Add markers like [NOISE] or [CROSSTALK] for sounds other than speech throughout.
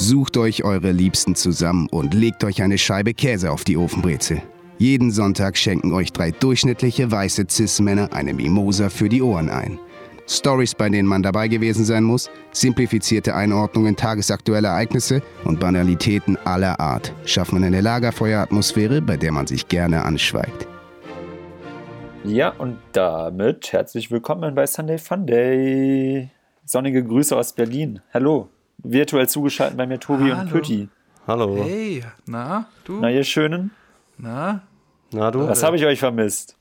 Sucht euch eure Liebsten zusammen und legt euch eine Scheibe Käse auf die Ofenbrezel. Jeden Sonntag schenken euch drei durchschnittliche weiße Cis-Männer eine Mimosa für die Ohren ein. Stories, bei denen man dabei gewesen sein muss, simplifizierte Einordnungen tagesaktueller Ereignisse und Banalitäten aller Art schaffen eine Lagerfeueratmosphäre, bei der man sich gerne anschweigt. Ja, und damit herzlich willkommen bei Sunday Fun Day. Sonnige Grüße aus Berlin. Hallo. Virtuell zugeschaltet bei mir Tobi Hallo. und Pütti. Hallo. Hey, na, du? Na, ihr Schönen. Na? Na du? Was habe ich euch vermisst?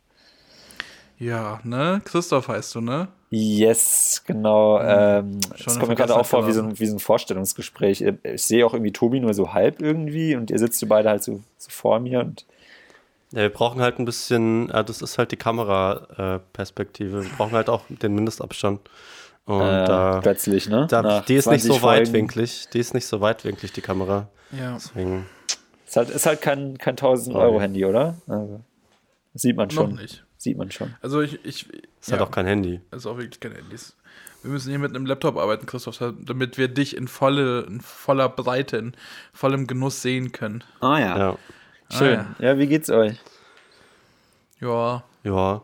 Ja, ne? Christoph heißt du, ne? Yes, genau. Ähm, Schon das in kommt mir gerade auch vor wie so, ein, wie so ein Vorstellungsgespräch. Ich, sehe auch irgendwie Tobi nur so halb irgendwie und ihr sitzt so beide halt so, so vor mir und Ja, wir brauchen halt ein bisschen, äh, das ist halt die Kameraperspektive. wir brauchen halt auch den Mindestabstand. Und äh, da, plötzlich, ne? da die ist nicht 20 so Folgen. weitwinklig. Die ist nicht so weitwinklig, die Kamera. Ja. Deswegen. Ist halt, ist halt kein, kein 1000 Sorry. Euro Handy, oder? Also, sieht man schon. Noch nicht. Sieht man schon. Also ich, ich Ist halt auch kein Handy. ist auch wirklich kein Handys. Wir müssen hier mit einem Laptop arbeiten, Christoph, damit wir dich in, volle, in voller Breite, in vollem Genuss sehen können. Ah ja. Ja. Schön. Ah, ja. wie geht's euch? Ja, Ja.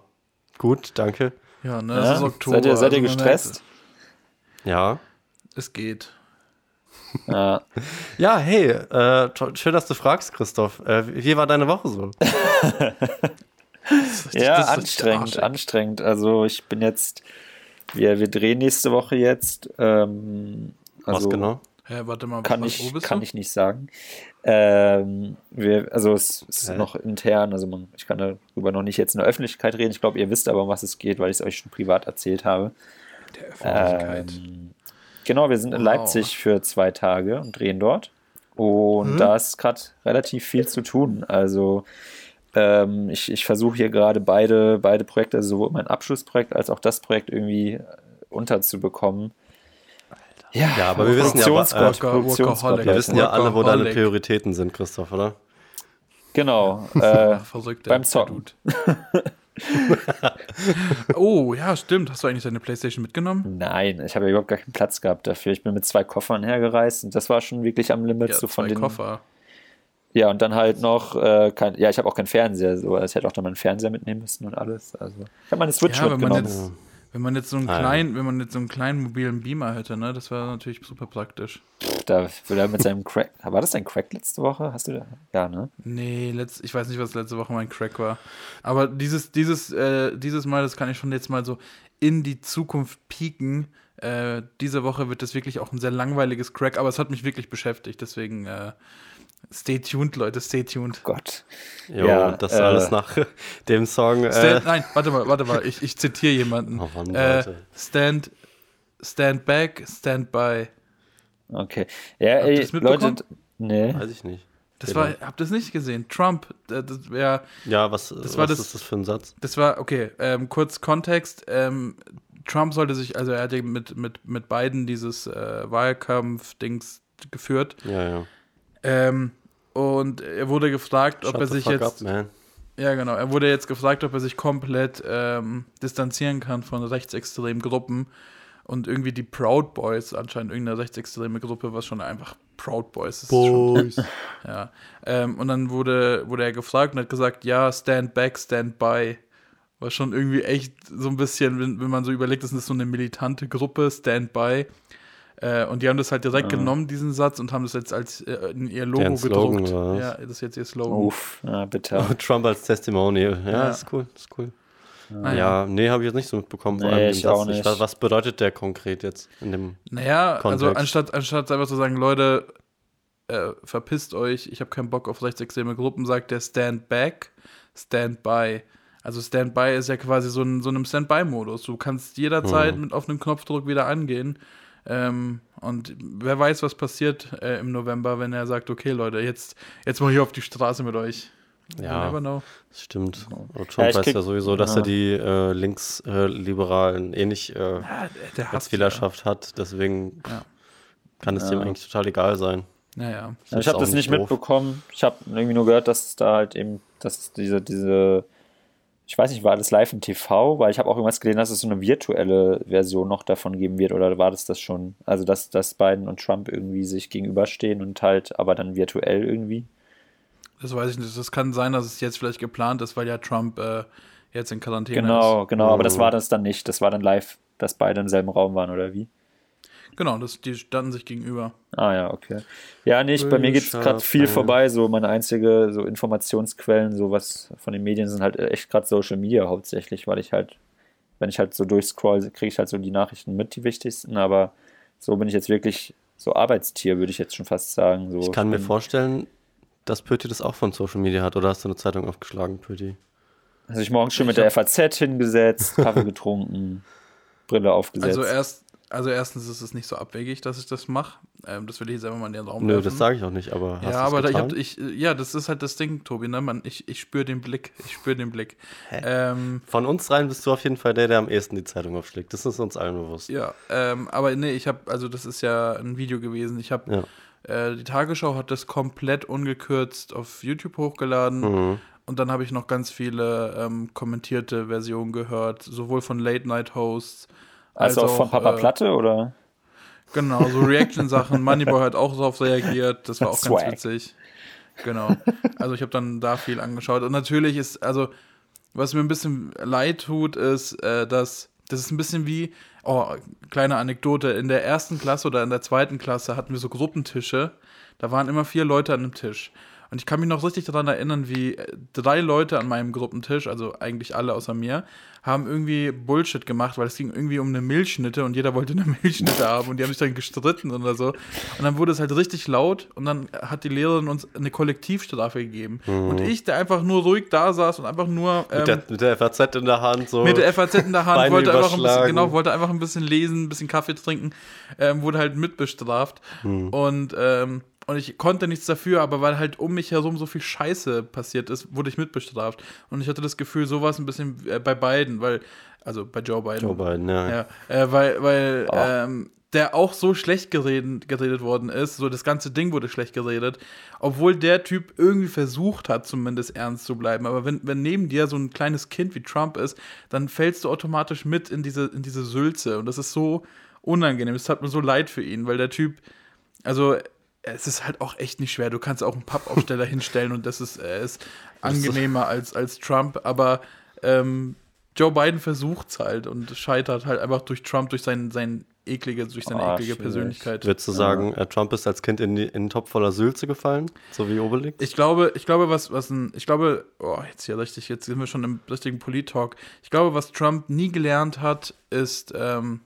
Gut, danke. ja, ne? Ja? Es ist Oktober. seid ihr, seid ihr also gestresst? Ja. Es geht. Ja. Ja, hey, äh, schön, dass du fragst, Christoph. Äh, wie war deine Woche so? [LAUGHS] Ist richtig- Ja, ist anstrengend, anstrengend. Also ich bin jetzt, wir, wir drehen nächste Woche jetzt. Ähm, also Was genau? Hä, warte mal, Kann, was, ich, wo bist kann du? ich nicht sagen. Ähm, wir, also es ist Hä? noch intern, also man, ich kann darüber noch nicht jetzt in der Öffentlichkeit reden. Ich glaube, ihr wisst aber, um was es geht, weil ich es euch schon privat erzählt habe. Der Öffentlichkeit. Ähm, genau, wir sind in Wow. Leipzig für zwei Tage und drehen dort. Und Mhm. da ist gerade relativ viel zu tun. Also ähm, ich, ich versuche hier gerade beide, beide Projekte, also sowohl mein Abschlussprojekt als auch das Projekt irgendwie unterzubekommen. Ja, Ja, aber wir wissen ja, äh, Worker- Produktionsgott. Wir wissen ja alle, wo deine. Prioritäten sind, Christoph, oder? Genau. [LAUGHS] Äh, Verrückt, beim Zocken. [LAUGHS] [LAUGHS] Oh, ja, stimmt. Hast du eigentlich deine Playstation mitgenommen? nein, ich habe ja überhaupt gar keinen Platz gehabt dafür. Ich bin mit zwei Koffern hergereist und das war schon wirklich am Limit. Ja, so von zwei den, Koffer. Ja, und dann halt noch, äh, kein, ja, ich habe auch keinen Fernseher, so, also ich hätte auch dann meinen Fernseher mitnehmen müssen und alles. Also, ich habe meine Switch Ja, mitgenommen. Wenn man jetzt so einen Ah, ja. kleinen, wenn man jetzt so einen kleinen mobilen Beamer hätte, ne, das wäre natürlich super praktisch. Da will er mit seinem Crack. War das dein Crack letzte Woche? Hast du da? Ja, ne? Nee, letzt, ich weiß nicht, was letzte Woche mein Crack war. Aber dieses, dieses, äh, dieses Mal, das kann ich schon jetzt mal so in die Zukunft pieken. Äh, diese Woche wird das wirklich auch ein sehr langweiliges Crack, aber es hat mich wirklich beschäftigt. Deswegen äh, stay tuned, Leute, stay tuned. Gott. Jo, Ja, und das äh, alles nach [LAUGHS] dem Song. Äh, Stand, nein, warte mal, warte mal, ich, ich zitiere jemanden. Oh Mann, äh, Leute. stand, stand back, stand by. Okay. Ja, Habt ihr das mitbekommen? Leute. Nee. weiß ich nicht. Das Genau. war, habt ihr das nicht gesehen? Trump, äh, das wäre Ja, was, was war das- ist das für ein Satz? Das war, okay, ähm, kurz Kontext. Ähm, Trump sollte sich, also er hat ja mit, mit, mit Biden dieses äh, Wahlkampf-Dings geführt. Ja, ja. Ähm, und er wurde gefragt, ob Shut er the sich jetzt. up, man. ja, genau. Er wurde jetzt gefragt, ob er sich komplett ähm, distanzieren kann von rechtsextremen Gruppen. Und irgendwie die Proud Boys, anscheinend irgendeine rechtsextreme Gruppe, was schon einfach Proud Boys ist. Schon, [LAUGHS] ja. Ähm, und dann wurde, wurde er gefragt und hat gesagt, ja, stand back, stand by. War schon irgendwie echt so ein bisschen, wenn, wenn man so überlegt, das ist so eine militante Gruppe, stand by. Äh, und die haben das halt direkt genommen, diesen Satz, und haben das jetzt als äh, in ihr Logo gedruckt. was? Ja, das ist jetzt ihr Slogan. Uff, ja, bitte. [LAUGHS] Trump als Testimonial. Ja, Ja. ist cool, ist cool. Naja. Ja, nee, habe ich jetzt nicht so mitbekommen. vor Nee, allem ich auch nicht. Was, was bedeutet der konkret jetzt in dem Naja, also Kontext. anstatt, anstatt einfach zu sagen, Leute, äh, verpisst euch, ich habe keinen Bock auf rechtsextreme Gruppen, sagt der Stand Back, Stand By. Also Stand By ist ja quasi so ein so einem Standby-Modus. Du kannst jederzeit Mhm. mit offenem Knopfdruck wieder angehen. Ähm, und wer weiß, was passiert äh, im November, wenn er sagt, okay, Leute, jetzt, jetzt mal hier auf die Straße mit euch. You Ja. never know. Das stimmt. Ja, Trump ich weiß krieg- ja sowieso, dass ja. er die äh, Linksliberalen eh nicht äh, Ja, als Wählerschaft hat. Deswegen Ja. kann es Ja. dem eigentlich total egal sein. Ja, ja. Ja, Ist ich habe das nicht doof. mitbekommen. Ich habe irgendwie nur gehört, dass es da halt eben, dass es diese, diese ich weiß nicht, war das live im TV? Weil ich habe auch irgendwas gelesen, dass es so eine virtuelle Version noch davon geben wird. Oder war das das schon? Also, dass, dass Biden und Trump irgendwie sich gegenüberstehen und halt aber dann virtuell irgendwie? Das weiß ich nicht. Das kann sein, dass es jetzt vielleicht geplant ist, weil ja Trump äh, jetzt in Quarantäne genau, ist. Genau, genau. Aber das Mhm. war das dann nicht. Das war dann live, dass beide im selben Raum waren, oder wie? Genau, das, die standen sich gegenüber. Ah ja, okay. Ja, nicht, bei mir geht es gerade viel vorbei. So meine einzige so Informationsquellen, so was von den Medien sind halt echt gerade Social Media hauptsächlich, weil ich halt, wenn ich halt so durchscroll, kriege ich halt so die Nachrichten mit, die wichtigsten, aber so bin ich jetzt wirklich so Arbeitstier, würde ich jetzt schon fast sagen. So, Ich kann mir vorstellen, dass Pöti das auch von Social Media hat. Oder hast du eine Zeitung aufgeschlagen, Pöti? Also ich morgens schon mit Ich der FAZ hingesetzt, Kaffee [LAUGHS] getrunken, Brille aufgesetzt. Also erst, also erstens ist es nicht so abwegig, dass ich das mache. Ähm, das will ich jetzt einfach mal in den Raum Nö, werfen. das sage ich auch nicht, aber hast Ja, aber da, ich hab, ich, ja, das ist halt das Ding, Tobi, ne? Man, ich, ich spüre den Blick. Ich spüre den Blick. Ähm, Von uns rein bist du auf jeden Fall der, der am ehesten die Zeitung aufschlägt. Das ist uns allen bewusst. ja, ähm, aber nee, ich habe, also das ist ja ein Video gewesen. Ich habe, äh, die Tagesschau hat das komplett ungekürzt auf YouTube hochgeladen. Mhm. Und dann habe ich noch ganz viele ähm, kommentierte Versionen gehört, sowohl von Late-Night-Hosts also auch von Papa äh, Platte oder? Genau, so Reaction-Sachen. [LAUGHS] Moneyboy hat auch darauf reagiert. Das war auch Swag. ganz witzig. Genau. Also ich habe dann da viel angeschaut. Und natürlich ist, also, was mir ein bisschen leid tut, ist, äh, dass das ist ein bisschen wie, oh, kleine Anekdote, in der ersten Klasse oder in der zweiten Klasse hatten wir so Gruppentische. Da waren immer vier Leute an einem Tisch. Und ich kann mich noch richtig daran erinnern, wie äh, drei Leute an meinem Gruppentisch, also eigentlich alle außer mir, haben irgendwie Bullshit gemacht, weil es ging irgendwie um eine Milchschnitte und jeder wollte eine [LAUGHS] Milchschnitte haben und die haben sich dann gestritten oder so. Und dann wurde es halt richtig laut und dann hat die Lehrerin uns eine Kollektivstrafe gegeben. Und ich, der einfach nur ruhig da saß und einfach nur ähm, Mit, der, mit der FAZ in der Hand so. mit der FAZ in der Hand, Beine wollte einfach, ein bisschen, genau, wollte einfach ein bisschen lesen, ein bisschen Kaffee trinken, ähm, wurde halt mitbestraft. Hm. Und, ähm, und ich konnte nichts dafür, aber weil halt um mich herum so viel Scheiße passiert ist, wurde ich mitbestraft. Und ich hatte das Gefühl, so war es ein bisschen äh, bei beiden, weil, also bei Joe Biden. Joe Biden, ja. Ja, äh, weil, weil Oh. ähm, der auch so schlecht geredet, geredet worden ist, so das ganze Ding wurde schlecht geredet, obwohl der Typ irgendwie versucht hat, zumindest ernst zu bleiben. Aber wenn, wenn neben dir so ein kleines Kind wie Trump ist, dann fällst du automatisch mit in diese, in diese Sülze. Und das ist so unangenehm. Es hat mir so leid für ihn, weil der Typ, also es ist halt auch echt nicht schwer. Du kannst auch einen Pappaufsteller [LAUGHS] hinstellen und das ist, er ist angenehmer als, als Trump, aber ähm, Joe Biden versucht's halt und scheitert halt einfach durch Trump, durch sein, sein eklige, durch seine Ah, eklige schwierig. Persönlichkeit. Würdest du sagen, äh, Trump ist als Kind in, die, in einen Topf voller Sülze gefallen? So wie Obelix? Ich glaube, ich glaube, was, was ein, ich glaube, oh, jetzt hier richtig, jetzt sind wir schon im richtigen Polit-Talk. Ich glaube, was Trump nie gelernt hat, ist ähm,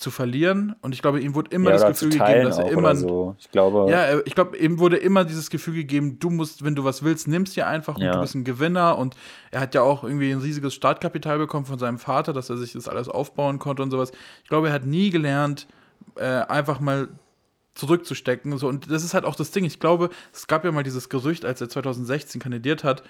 zu verlieren. Und ich glaube, ihm wurde immer ja, das Gefühl gegeben, dass er immer so. Ich glaube, Ja, äh, ich glaube, ihm wurde immer dieses Gefühl gegeben, du musst, wenn du was willst, nimmst dir einfach und Ja. du bist ein Gewinner. Und er hat ja auch irgendwie ein riesiges Startkapital bekommen von seinem Vater, dass er sich das alles aufbauen konnte und sowas. Ich glaube, er hat nie gelernt, äh, einfach mal zurückzustecken. So, und das ist halt auch das Ding. Ich glaube, es gab ja mal dieses Gerücht, als er 2016 kandidiert hat,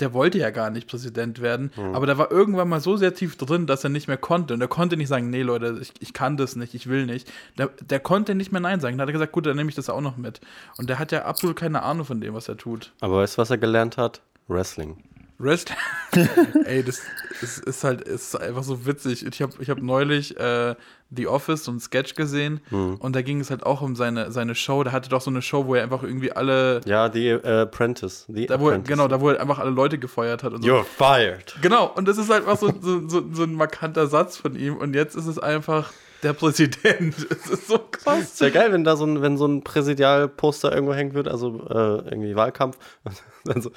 der wollte ja gar nicht Präsident werden, aber der war irgendwann mal so sehr tief drin, dass er nicht mehr konnte. Und er konnte nicht sagen, nee, Leute, ich, ich kann das nicht, ich will nicht. Der, der konnte nicht mehr Nein sagen. Da hat er gesagt, gut, dann nehme ich das auch noch mit. Und der hat ja absolut keine Ahnung von dem, was er tut. Aber weißt du, was er gelernt hat? Wrestling. Wrestling. [LAUGHS] Ey, das, das ist halt ist einfach so witzig. Ich habe ich hab neulich äh, The Office, so ein Sketch gesehen und da ging es halt auch um seine, seine Show. Da hatte doch so eine Show, wo er einfach irgendwie alle. Ja, die äh, Apprentice. The Da wo er, Apprentice. genau, da wo er einfach alle Leute gefeuert hat und so. You're fired. Genau, und das ist halt einfach so, so, so, so ein markanter Satz von ihm. Und jetzt ist es einfach der Präsident. [LAUGHS] Es ist so krass. Es wäre geil, wenn da so ein, wenn so ein Präsidialposter irgendwo hängen würde, also äh, irgendwie Wahlkampf. Und [LAUGHS] dann so,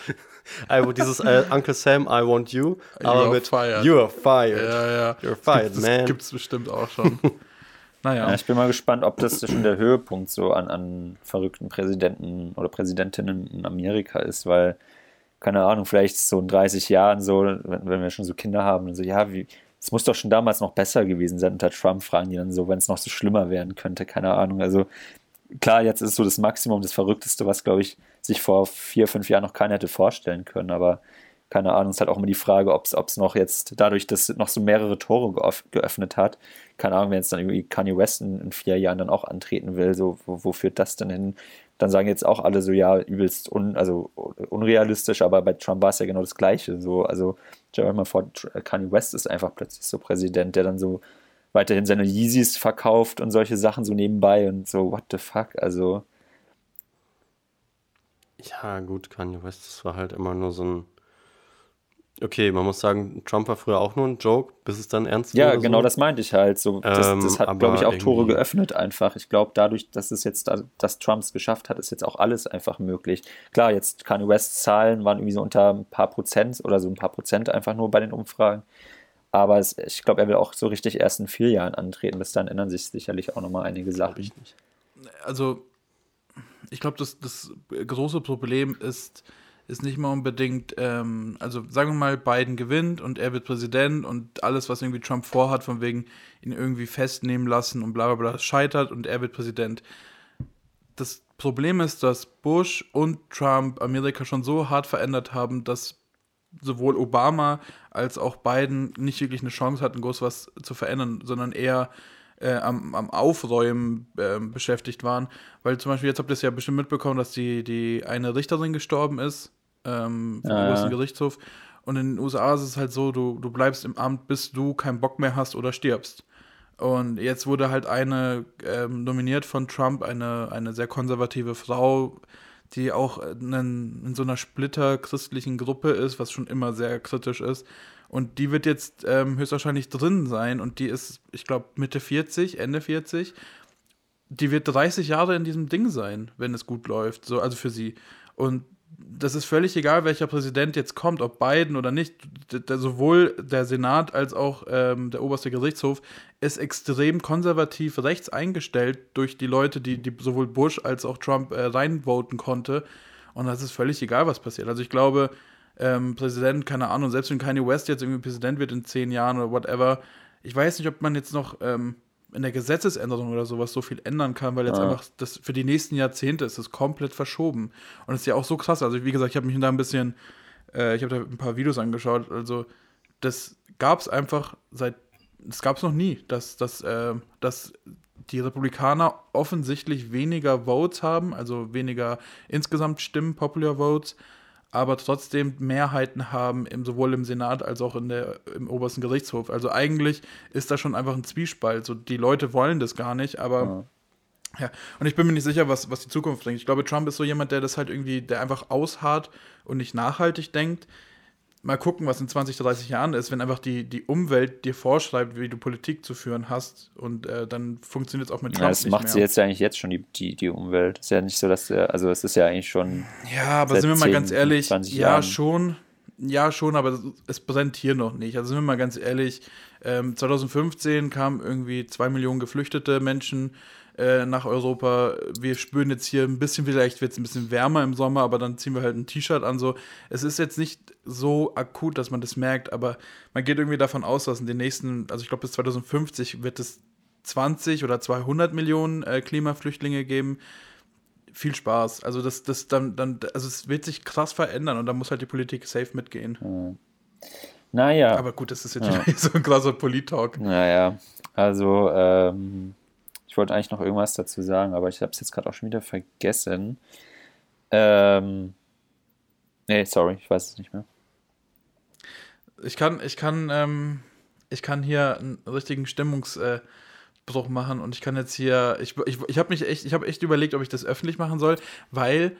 also dieses äh, Uncle Sam, I want you, aber are mit fired. You're fired. Ja, ja. You're fired, das man. gibt's bestimmt auch schon. [LAUGHS] naja. Ja, ich bin mal gespannt, ob das schon der Höhepunkt so an, an verrückten Präsidenten oder Präsidentinnen in Amerika ist, weil, keine Ahnung, vielleicht so in 30 Jahren so, wenn, wenn wir schon so Kinder haben, und so, ja, wie, es muss doch schon damals noch besser gewesen sein unter Trump, fragen die dann so, wenn es noch so schlimmer werden könnte, keine Ahnung. Also klar, jetzt ist so das Maximum, das Verrückteste, was, glaube ich, sich vor vier, fünf Jahren noch keiner hätte vorstellen können, aber keine Ahnung, es ist halt auch immer die Frage, ob es noch jetzt dadurch, dass noch so mehrere Tore geöff- geöffnet hat, keine Ahnung, wenn jetzt dann irgendwie Kanye West in, in vier Jahren dann auch antreten will, so, wo, wo führt das denn hin? dann sagen jetzt auch alle so, ja, übelst un, also unrealistisch, aber bei Trump war es ja genau das Gleiche. So, also stell dir mal vor, Kanye West ist einfach plötzlich so Präsident, der dann so weiterhin seine Yeezys verkauft und solche Sachen so nebenbei und so, what the fuck, also. Ja, gut, Kanye West, das war halt immer nur so ein Okay, man muss sagen, Trump war früher auch nur ein Joke, bis es dann ernst wurde. Ja, genau so. das meinte ich halt. So, das, ähm, das hat, glaube ich, auch Tore geöffnet einfach. Ich glaube, dadurch, dass es jetzt, dass Trump es geschafft hat, ist jetzt auch alles einfach möglich. Klar, jetzt Kanye West Zahlen waren irgendwie so unter ein paar Prozent oder so ein paar Prozent einfach nur bei den Umfragen. Aber es, ich glaube, er will auch so richtig erst in vier Jahren antreten. Bis dann ändern sich sicherlich auch nochmal einige Sachen. Also, ich glaube, das, das große Problem ist, ist nicht mal unbedingt, ähm, also sagen wir mal, Biden gewinnt und er wird Präsident und alles, was irgendwie Trump vorhat, von wegen ihn irgendwie festnehmen lassen und bla bla bla, scheitert und er wird Präsident. Das Problem ist, dass Bush und Trump Amerika schon so hart verändert haben, dass sowohl Obama als auch Biden nicht wirklich eine Chance hatten, groß was zu verändern, sondern eher äh, am, am, Aufräumen äh, beschäftigt waren. Weil zum Beispiel, jetzt habt ihr es ja bestimmt mitbekommen, dass die, die eine Richterin gestorben ist, ähm, vom ja, obersten Gerichtshof. Und in den USA ist es halt so, du, du bleibst im Amt, bis du keinen Bock mehr hast oder stirbst. Und jetzt wurde halt eine ähm, nominiert von Trump, eine, eine sehr konservative Frau, die auch in, in so einer splitterchristlichen Gruppe ist, was schon immer sehr kritisch ist. Und die wird jetzt ähm, höchstwahrscheinlich drin sein und die ist, ich glaube, Mitte 40, Ende 40. Die wird 30 Jahre in diesem Ding sein, wenn es gut läuft, so, also für sie. Und das ist völlig egal, welcher Präsident jetzt kommt, ob Biden oder nicht. Sowohl der Senat als auch ähm, der oberste Gerichtshof ist extrem konservativ rechts eingestellt durch die Leute, die, die sowohl Bush als auch Trump äh, reinvoten konnte. Und das ist völlig egal, was passiert. Also ich glaube, ähm, Präsident, keine Ahnung, selbst wenn Kanye West jetzt irgendwie Präsident wird in zehn Jahren oder whatever, ich weiß nicht, ob man jetzt noch ähm, in der Gesetzesänderung oder sowas so viel ändern kann, weil jetzt ja. einfach das für die nächsten Jahrzehnte ist es komplett verschoben. Und das ist ja auch so krass. Also, wie gesagt, ich habe mich da ein bisschen, äh, ich habe da ein paar Videos angeschaut. Also, das gab es einfach seit, das gab es noch nie, dass, dass, äh, dass die Republikaner offensichtlich weniger Votes haben, also weniger insgesamt Stimmen, Popular Votes, aber trotzdem Mehrheiten haben, im, sowohl im Senat als auch in der, im obersten Gerichtshof. Also eigentlich ist da schon einfach ein Zwiespalt. So, die Leute wollen das gar nicht, aber ja. ja. Und ich bin mir nicht sicher, was, was die Zukunft bringt. Ich glaube, Trump ist so jemand, der das halt irgendwie, der einfach ausharrt und nicht nachhaltig denkt mal gucken, was in 20, 30 Jahren ist, wenn einfach die, die Umwelt dir vorschreibt, wie du Politik zu führen hast und äh, dann funktioniert es auch mit Trump ja, das macht mehr. sie jetzt ja eigentlich jetzt schon, die, die, die Umwelt. Ist ja nicht so, dass, der, also es ist ja eigentlich schon Ja, aber sind wir mal 10, ganz ehrlich, ja, Jahren. schon, ja, schon, aber es brennt hier noch nicht. Also sind wir mal ganz ehrlich, ähm, 2015 kamen irgendwie zwei Millionen geflüchtete Menschen äh, nach Europa. Wir spüren jetzt hier ein bisschen, vielleicht wird es ein bisschen wärmer im Sommer, aber dann ziehen wir halt ein T-Shirt an. So, es ist jetzt nicht so akut, dass man das merkt, aber man geht irgendwie davon aus, dass in den nächsten, also ich glaube bis 2050 wird es 20 oder 200 Millionen äh, Klimaflüchtlinge geben. Viel Spaß. Also das, das dann, dann, also es wird sich krass verändern und da muss halt die Politik safe mitgehen. Hm. Naja. Aber gut, das ist jetzt ja. [LAUGHS] so ein krasser Polit-Talk. Naja, also ähm, ich wollte eigentlich noch irgendwas dazu sagen, aber ich habe es jetzt gerade auch schon wieder vergessen. Ähm, nee, sorry, ich weiß es nicht mehr. Ich kann, ich kann, ähm, ich kann hier einen richtigen Stimmungsbruch äh, machen und ich kann jetzt hier, ich, ich, ich habe mich echt, ich habe echt überlegt, ob ich das öffentlich machen soll, weil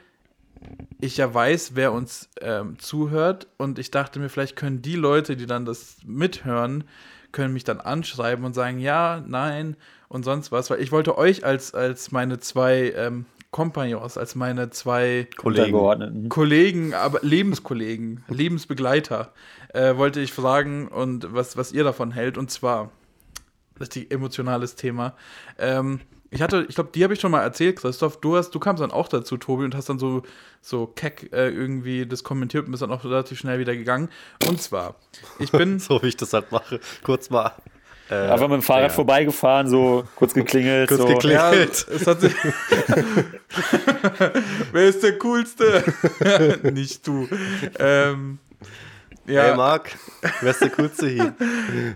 ich ja weiß, wer uns ähm, zuhört und ich dachte mir, vielleicht können die Leute, die dann das mithören, können mich dann anschreiben und sagen, ja, nein und sonst was, weil ich wollte euch als, als meine zwei ähm, Kompagnons, als meine zwei Kollegen, Kollegen aber Lebenskollegen, [LAUGHS] Lebensbegleiter, äh, wollte ich fragen und was, was ihr davon hält. Und zwar, richtig emotionales Thema. Ähm, ich hatte, ich glaube, die habe ich schon mal erzählt, Christoph. Du hast, du kamst dann auch dazu, Tobi, und hast dann so, so keck äh, irgendwie das kommentiert und bist dann auch relativ schnell wieder gegangen. Und zwar, ich bin. [LAUGHS] so wie ich das halt mache. Kurz mal. Äh, Einfach mit dem Fahrrad ja. vorbeigefahren, so kurz geklingelt. kurz so. geklingelt. Ja, es hat sich [LAUGHS] Wer ist der Coolste? [LAUGHS] Nicht du. Ähm, ja. Hey Marc, wer ist der Coolste hier?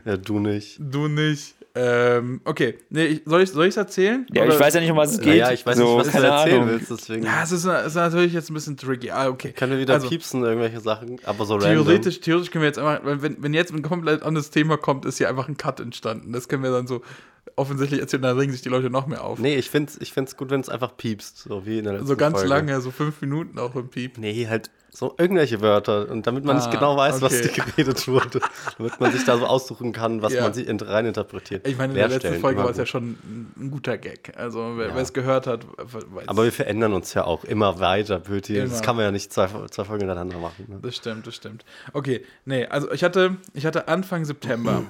ja, du nicht. Du nicht. Ähm, okay, nee, ich, soll ich es erzählen? Ja, Oder- ich weiß ja nicht, um was es geht. Naja, ich weiß so, nicht, was du keine erzählen Ahnung. willst, deswegen Ja, es ist, es ist natürlich jetzt ein bisschen tricky. Ah, okay. können wir wieder Also, piepsen, irgendwelche Sachen, aber so random. Theoretisch, theoretisch können wir jetzt einfach, wenn, wenn jetzt ein komplett anderes Thema kommt, ist hier einfach ein Cut entstanden. Das können wir dann so offensichtlich erzählen, dann regen sich die Leute noch mehr auf. Nee, ich find's, ich find's gut, wenn es einfach piepst, so wie in der letzten so ganz Folge. lange, so fünf Minuten auch im Piep. Nee, halt so irgendwelche Wörter. Und damit man Ah, nicht genau weiß, was okay. [LAUGHS] geredet wurde. damit man sich da so aussuchen kann, was Ja. man sich in- reininterpretiert. Ich meine, in der letzten Folge war es ja schon ein, guter Gag. Also, wer Ja. es gehört hat, weiß. Aber wir verändern uns ja auch immer weiter, Böti. Das kann man ja nicht zwei, zwei Folgen hintereinander machen. Ne? Das stimmt, das stimmt. Okay, nee, also ich hatte, ich hatte Anfang September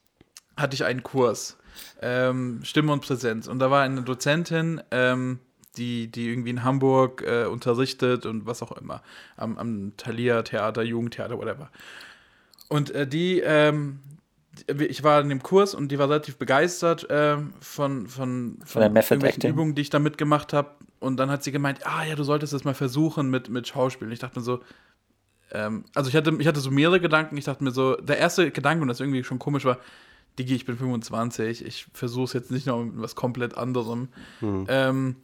[CLEARS THROAT] hatte ich einen Kurs, ähm, Stimme und Präsenz. Und da war eine Dozentin, ähm, die, die irgendwie in Hamburg äh, unterrichtet und was auch immer. Am, am Thalia Theater, Jugendtheater, whatever. Und äh, die, ähm, die- ich war in dem Kurs und die war relativ begeistert ähm, von, von, von, der Method Acting? Übungen, die ich da mitgemacht habe. Und dann hat sie gemeint, ah ja, du solltest das mal versuchen mit, mit Schauspiel. Und ich dachte mir so, ähm, also ich hatte, ich hatte so mehrere Gedanken. Ich dachte mir so, der erste Gedanke, und das irgendwie schon komisch war, Digi, ich bin 25, ich versuche es jetzt nicht noch mit was komplett anderem. Ähm,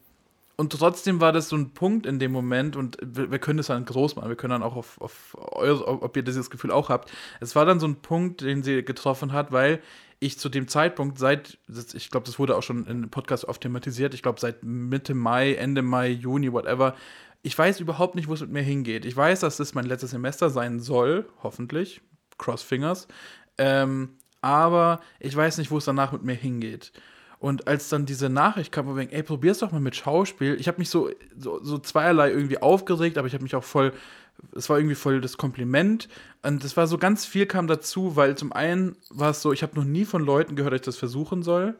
und trotzdem war das so ein Punkt in dem Moment, und wir, wir können das dann groß machen, wir können dann auch auf, auf eure, ob ihr dieses Gefühl auch habt. Es war dann so ein Punkt, den sie getroffen hat, weil ich zu dem Zeitpunkt seit, ich glaube, das wurde auch schon im Podcast oft thematisiert, ich glaube seit Mitte Mai, Ende Mai, Juni, whatever, ich weiß überhaupt nicht, wo es mit mir hingeht. Ich weiß, dass das mein letztes Semester sein soll, hoffentlich, cross fingers, ähm, aber ich weiß nicht, wo es danach mit mir hingeht. Und als dann diese Nachricht kam, wo wir denken, ey, probier's doch mal mit Schauspiel. Ich habe mich so, so, so zweierlei irgendwie aufgeregt, aber ich habe mich auch voll, es war irgendwie voll das Kompliment. Und es war so ganz viel kam dazu, weil zum einen war es so, ich habe noch nie von Leuten gehört, dass ich das versuchen soll.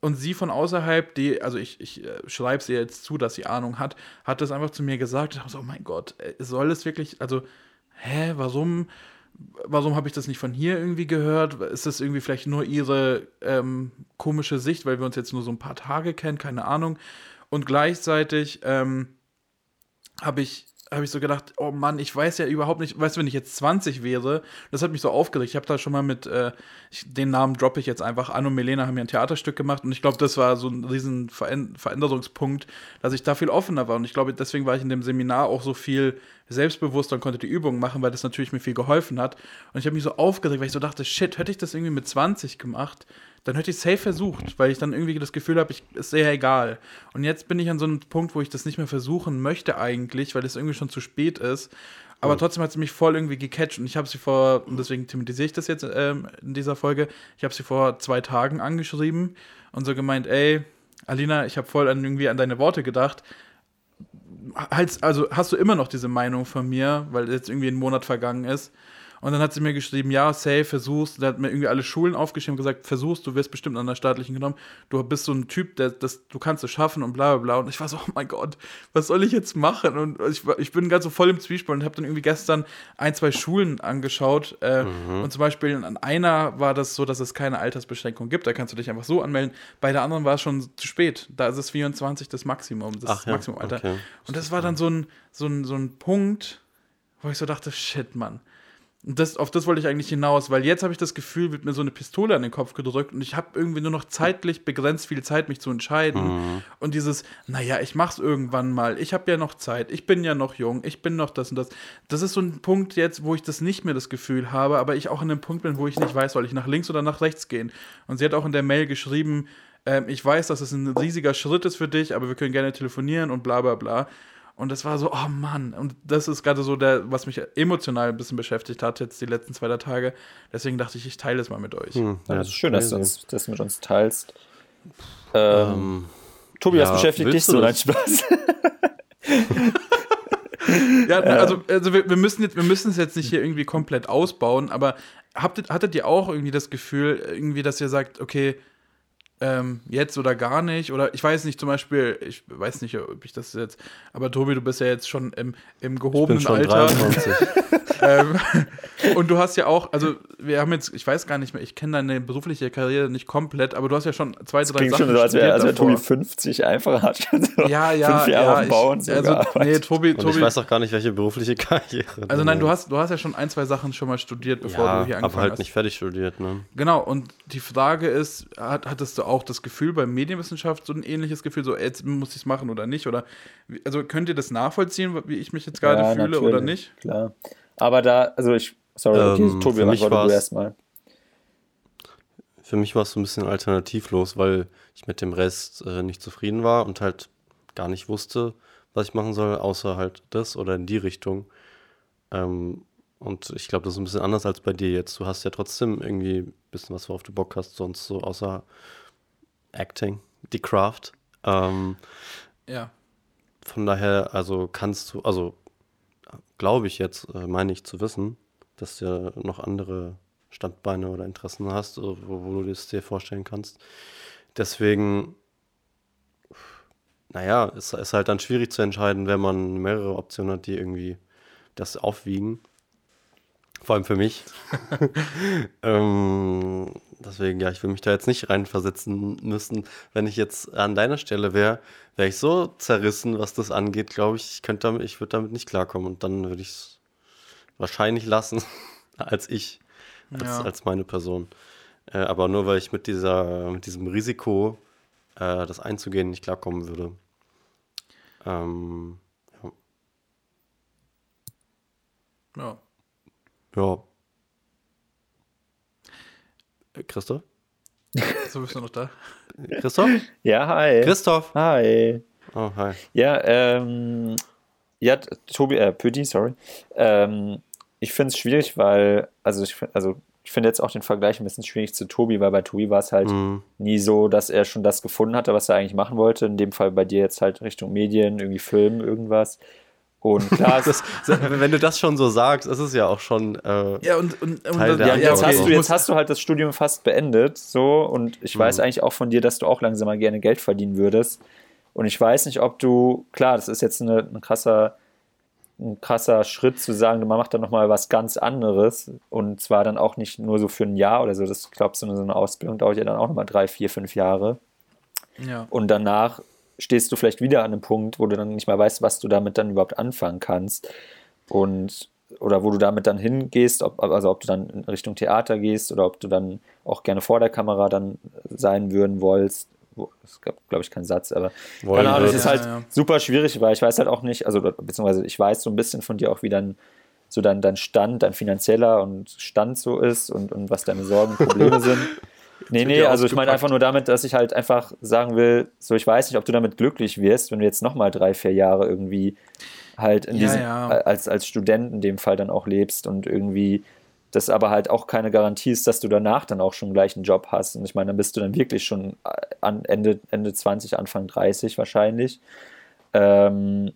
Und sie von außerhalb, die, also ich, ich äh, schreibe sie jetzt zu, dass sie Ahnung hat, hat das einfach zu mir gesagt. Ich dachte so, oh mein Gott, äh, soll es wirklich, also, hä, warum? Warum habe ich das nicht von hier irgendwie gehört? Ist das irgendwie vielleicht nur ihre ähm, komische Sicht, weil wir uns jetzt nur so ein paar Tage kennen, keine Ahnung. Und gleichzeitig ähm, habe ich, hab ich so gedacht, oh Mann, ich weiß ja überhaupt nicht, weißt du, wenn ich jetzt 20 wäre, das hat mich so aufgeregt. Ich habe da schon mal mit, äh, ich, den Namen droppe ich jetzt einfach, Anno und Melena haben ja ein Theaterstück gemacht und ich glaube, das war so ein riesen Veränd Veränderungspunkt, dass ich da viel offener war und ich glaube, deswegen war ich in dem Seminar auch so viel selbstbewusster und konnte die Übungen machen, weil das natürlich mir viel geholfen hat. Und ich habe mich so aufgeregt, weil ich so dachte, shit, hätte ich das irgendwie mit 20 gemacht, dann hätte ich es safe versucht, weil ich dann irgendwie das Gefühl habe, ich ist sehr egal. Und jetzt bin ich an so einem Punkt, wo ich das nicht mehr versuchen möchte eigentlich, weil es irgendwie schon zu spät ist. Aber trotzdem hat sie mich voll irgendwie gecatcht und ich habe sie vor, und deswegen thematisiere ich das jetzt ähm, in dieser Folge, ich habe sie vor zwei Tagen angeschrieben und so gemeint, ey, Alina, ich habe voll an irgendwie an deine Worte gedacht. Also hast du immer noch diese Meinung von mir, weil jetzt irgendwie ein Monat vergangen ist. Und dann hat sie mir geschrieben, ja, safe, versuchst. Da hat mir irgendwie alle Schulen aufgeschrieben und gesagt, versuchst, du wirst bestimmt an der staatlichen genommen. Du bist so ein Typ, der, das, du kannst es schaffen und bla bla bla. Und ich war so, oh mein Gott, was soll ich jetzt machen? Und ich, ich bin ganz so voll im Zwiespalt und habe dann irgendwie gestern ein, zwei Schulen angeschaut. Äh, Und zum Beispiel an einer war das so, dass es keine Altersbeschränkung gibt. Da kannst du dich einfach so anmelden. Bei der anderen war es schon zu spät. Da ist es 24 das Maximum, das Ach ja, Maximumalter. okay. Und das war dann so ein, so ein, so ein Punkt, wo ich so dachte, shit, Mann. Das, auf das wollte ich eigentlich hinaus, weil jetzt habe ich das Gefühl, wird mir so eine Pistole an den Kopf gedrückt und ich habe irgendwie nur noch zeitlich begrenzt viel Zeit, mich zu entscheiden. Und dieses, naja, ich mach's irgendwann mal, ich habe ja noch Zeit, ich bin ja noch jung, ich bin noch das und das. Das ist so ein Punkt jetzt, wo ich das nicht mehr das Gefühl habe, aber ich auch an einem Punkt bin, wo ich nicht weiß, soll ich nach links oder nach rechts gehen. Und sie hat auch in der Mail geschrieben, ähm, ich weiß, dass es ein riesiger Schritt ist für dich, aber wir können gerne telefonieren und bla bla bla. Und das war so, oh Mann. Und das ist gerade so der, was mich emotional ein bisschen beschäftigt hat, jetzt die letzten zwei drei Tage. Deswegen dachte ich, ich teile es mal mit euch. Hm, Ja, das ist schön, dass du uns, das mit uns teilst. Ähm, Ähm, Tobi, was ja, beschäftigt dich so? Nein? Spaß. [LAUGHS] Ja, also, also wir, wir, müssen jetzt, wir müssen es jetzt nicht hier irgendwie komplett ausbauen, aber habt, ihr- hattet ihr auch irgendwie das Gefühl, irgendwie, dass ihr sagt, okay, ähm, jetzt oder gar nicht. Oder ich weiß nicht, zum Beispiel, ich weiß nicht, ob ich das jetzt, aber Tobi, du bist ja jetzt schon im, im gehobenen Ich bin schon Alter. 23. [LAUGHS] ähm, und du hast ja auch, also wir haben jetzt, ich weiß gar nicht mehr, ich kenne deine berufliche Karriere nicht komplett, aber du hast ja schon zwei, drei Klingt Sachen schon so, als wäre wär Tobi davor. 50 einfach, hat schon so Ja, ja, fünf Jahre ja. auf dem Bau und so also, nee, gearbeitet. Tobi, Und ich Tobi, weiß auch gar nicht, welche berufliche Karriere. also nein, du hast, du hast ja schon ein, zwei Sachen schon mal studiert, bevor ja, du hier aber angefangen halt hast. nicht fertig studiert, ne? Genau, und die Frage ist, hat, hattest du auch das Gefühl bei Medienwissenschaft so ein ähnliches Gefühl, so jetzt muss ich es machen oder nicht? Oder also könnt ihr das nachvollziehen, wie ich mich jetzt gerade Ja, fühle natürlich, oder nicht? Klar. Aber da, also ich, sorry, okay, Ähm, Tobi, für mich antworte du erstmal. Für mich war es so ein bisschen alternativlos, weil ich mit dem Rest äh, nicht zufrieden war und halt gar nicht wusste, was ich machen soll, außer halt das oder in die Richtung. Ähm, und ich glaube, das ist ein bisschen anders als bei dir jetzt. Du hast ja trotzdem irgendwie ein bisschen was, worauf du Bock hast, sonst so außer Acting, die Craft. Ähm, Ja. von daher, also kannst du, also glaube ich jetzt, äh, meine ich zu wissen, dass du ja noch andere Standbeine oder Interessen hast, äh, wo, wo du das dir vorstellen kannst. Deswegen, naja, ist, ist halt dann schwierig zu entscheiden, wenn man mehrere Optionen hat, die irgendwie das aufwiegen. Vor allem für mich. [LAUGHS] ähm, deswegen, ja, ich will mich da jetzt nicht reinversetzen müssen. Wenn ich jetzt an deiner Stelle wäre, wäre ich so zerrissen, was das angeht, glaube ich, ich könnte damit, ich würde damit nicht klarkommen und dann würde ich es wahrscheinlich lassen, [LAUGHS] als ich, als, Ja. als meine Person. Äh, aber nur weil ich mit dieser, mit diesem Risiko, äh, das einzugehen, nicht klarkommen würde. Ähm, ja. ja. Äh, Christoph? So bist du noch da. Christoph? Ja, hi. Christoph? Hi. Oh, hi. Ja, ähm, ja, Tobi, äh, Pütti, sorry. Ähm, ich finde es schwierig, weil, also ich, also ich finde jetzt auch den Vergleich ein bisschen schwierig zu Tobi, weil bei Tobi war es halt Mhm. nie so, dass er schon das gefunden hatte, was er eigentlich machen wollte. In dem Fall bei dir jetzt halt Richtung Medien, irgendwie Film, irgendwas. Und [LAUGHS] klar, ist, Wenn du das schon so sagst, ist es ja auch schon. Äh, Ja, und, und, und ja, jetzt, hast du, jetzt hast du halt das Studium fast beendet, so, und ich Mhm. weiß eigentlich auch von dir, dass du auch langsam mal gerne Geld verdienen würdest. Und ich weiß nicht, ob du, klar, das ist jetzt eine, ein krasser, ein krasser Schritt zu sagen, man macht dann nochmal was ganz anderes und zwar dann auch nicht nur so für ein Jahr oder so. Das, so eine, so eine Ausbildung dauert ja dann auch nochmal drei, vier, fünf Jahre. ja. Und danach stehst du vielleicht wieder an einem Punkt, wo du dann nicht mehr weißt, was du damit dann überhaupt anfangen kannst. Und oder wo du damit dann hingehst, ob, also ob du dann in Richtung Theater gehst oder ob du dann auch gerne vor der Kamera dann sein würden wolltest. Wo- Es gab, glaube ich, keinen Satz, aber Wollen keine Ahnung, es würdest. ist halt Ja, ja. super schwierig, weil ich weiß halt auch nicht, also beziehungsweise ich weiß so ein bisschen von dir auch, wie dann so dein, dein Stand, dein finanzieller und Stand so ist und, und was deine Sorgen, Probleme sind. [LAUGHS] Nee, nee, also ich meine einfach nur damit, dass ich halt einfach sagen will, so ich weiß nicht, ob du damit glücklich wirst, wenn du jetzt nochmal drei, vier Jahre irgendwie halt in Ja, diesem, ja. als, als Student in dem Fall dann auch lebst und irgendwie das aber halt auch keine Garantie ist, dass du danach dann auch schon gleich einen Job hast. Und ich meine, dann bist du dann wirklich schon an Ende, Ende 20, Anfang 30 wahrscheinlich. Ähm,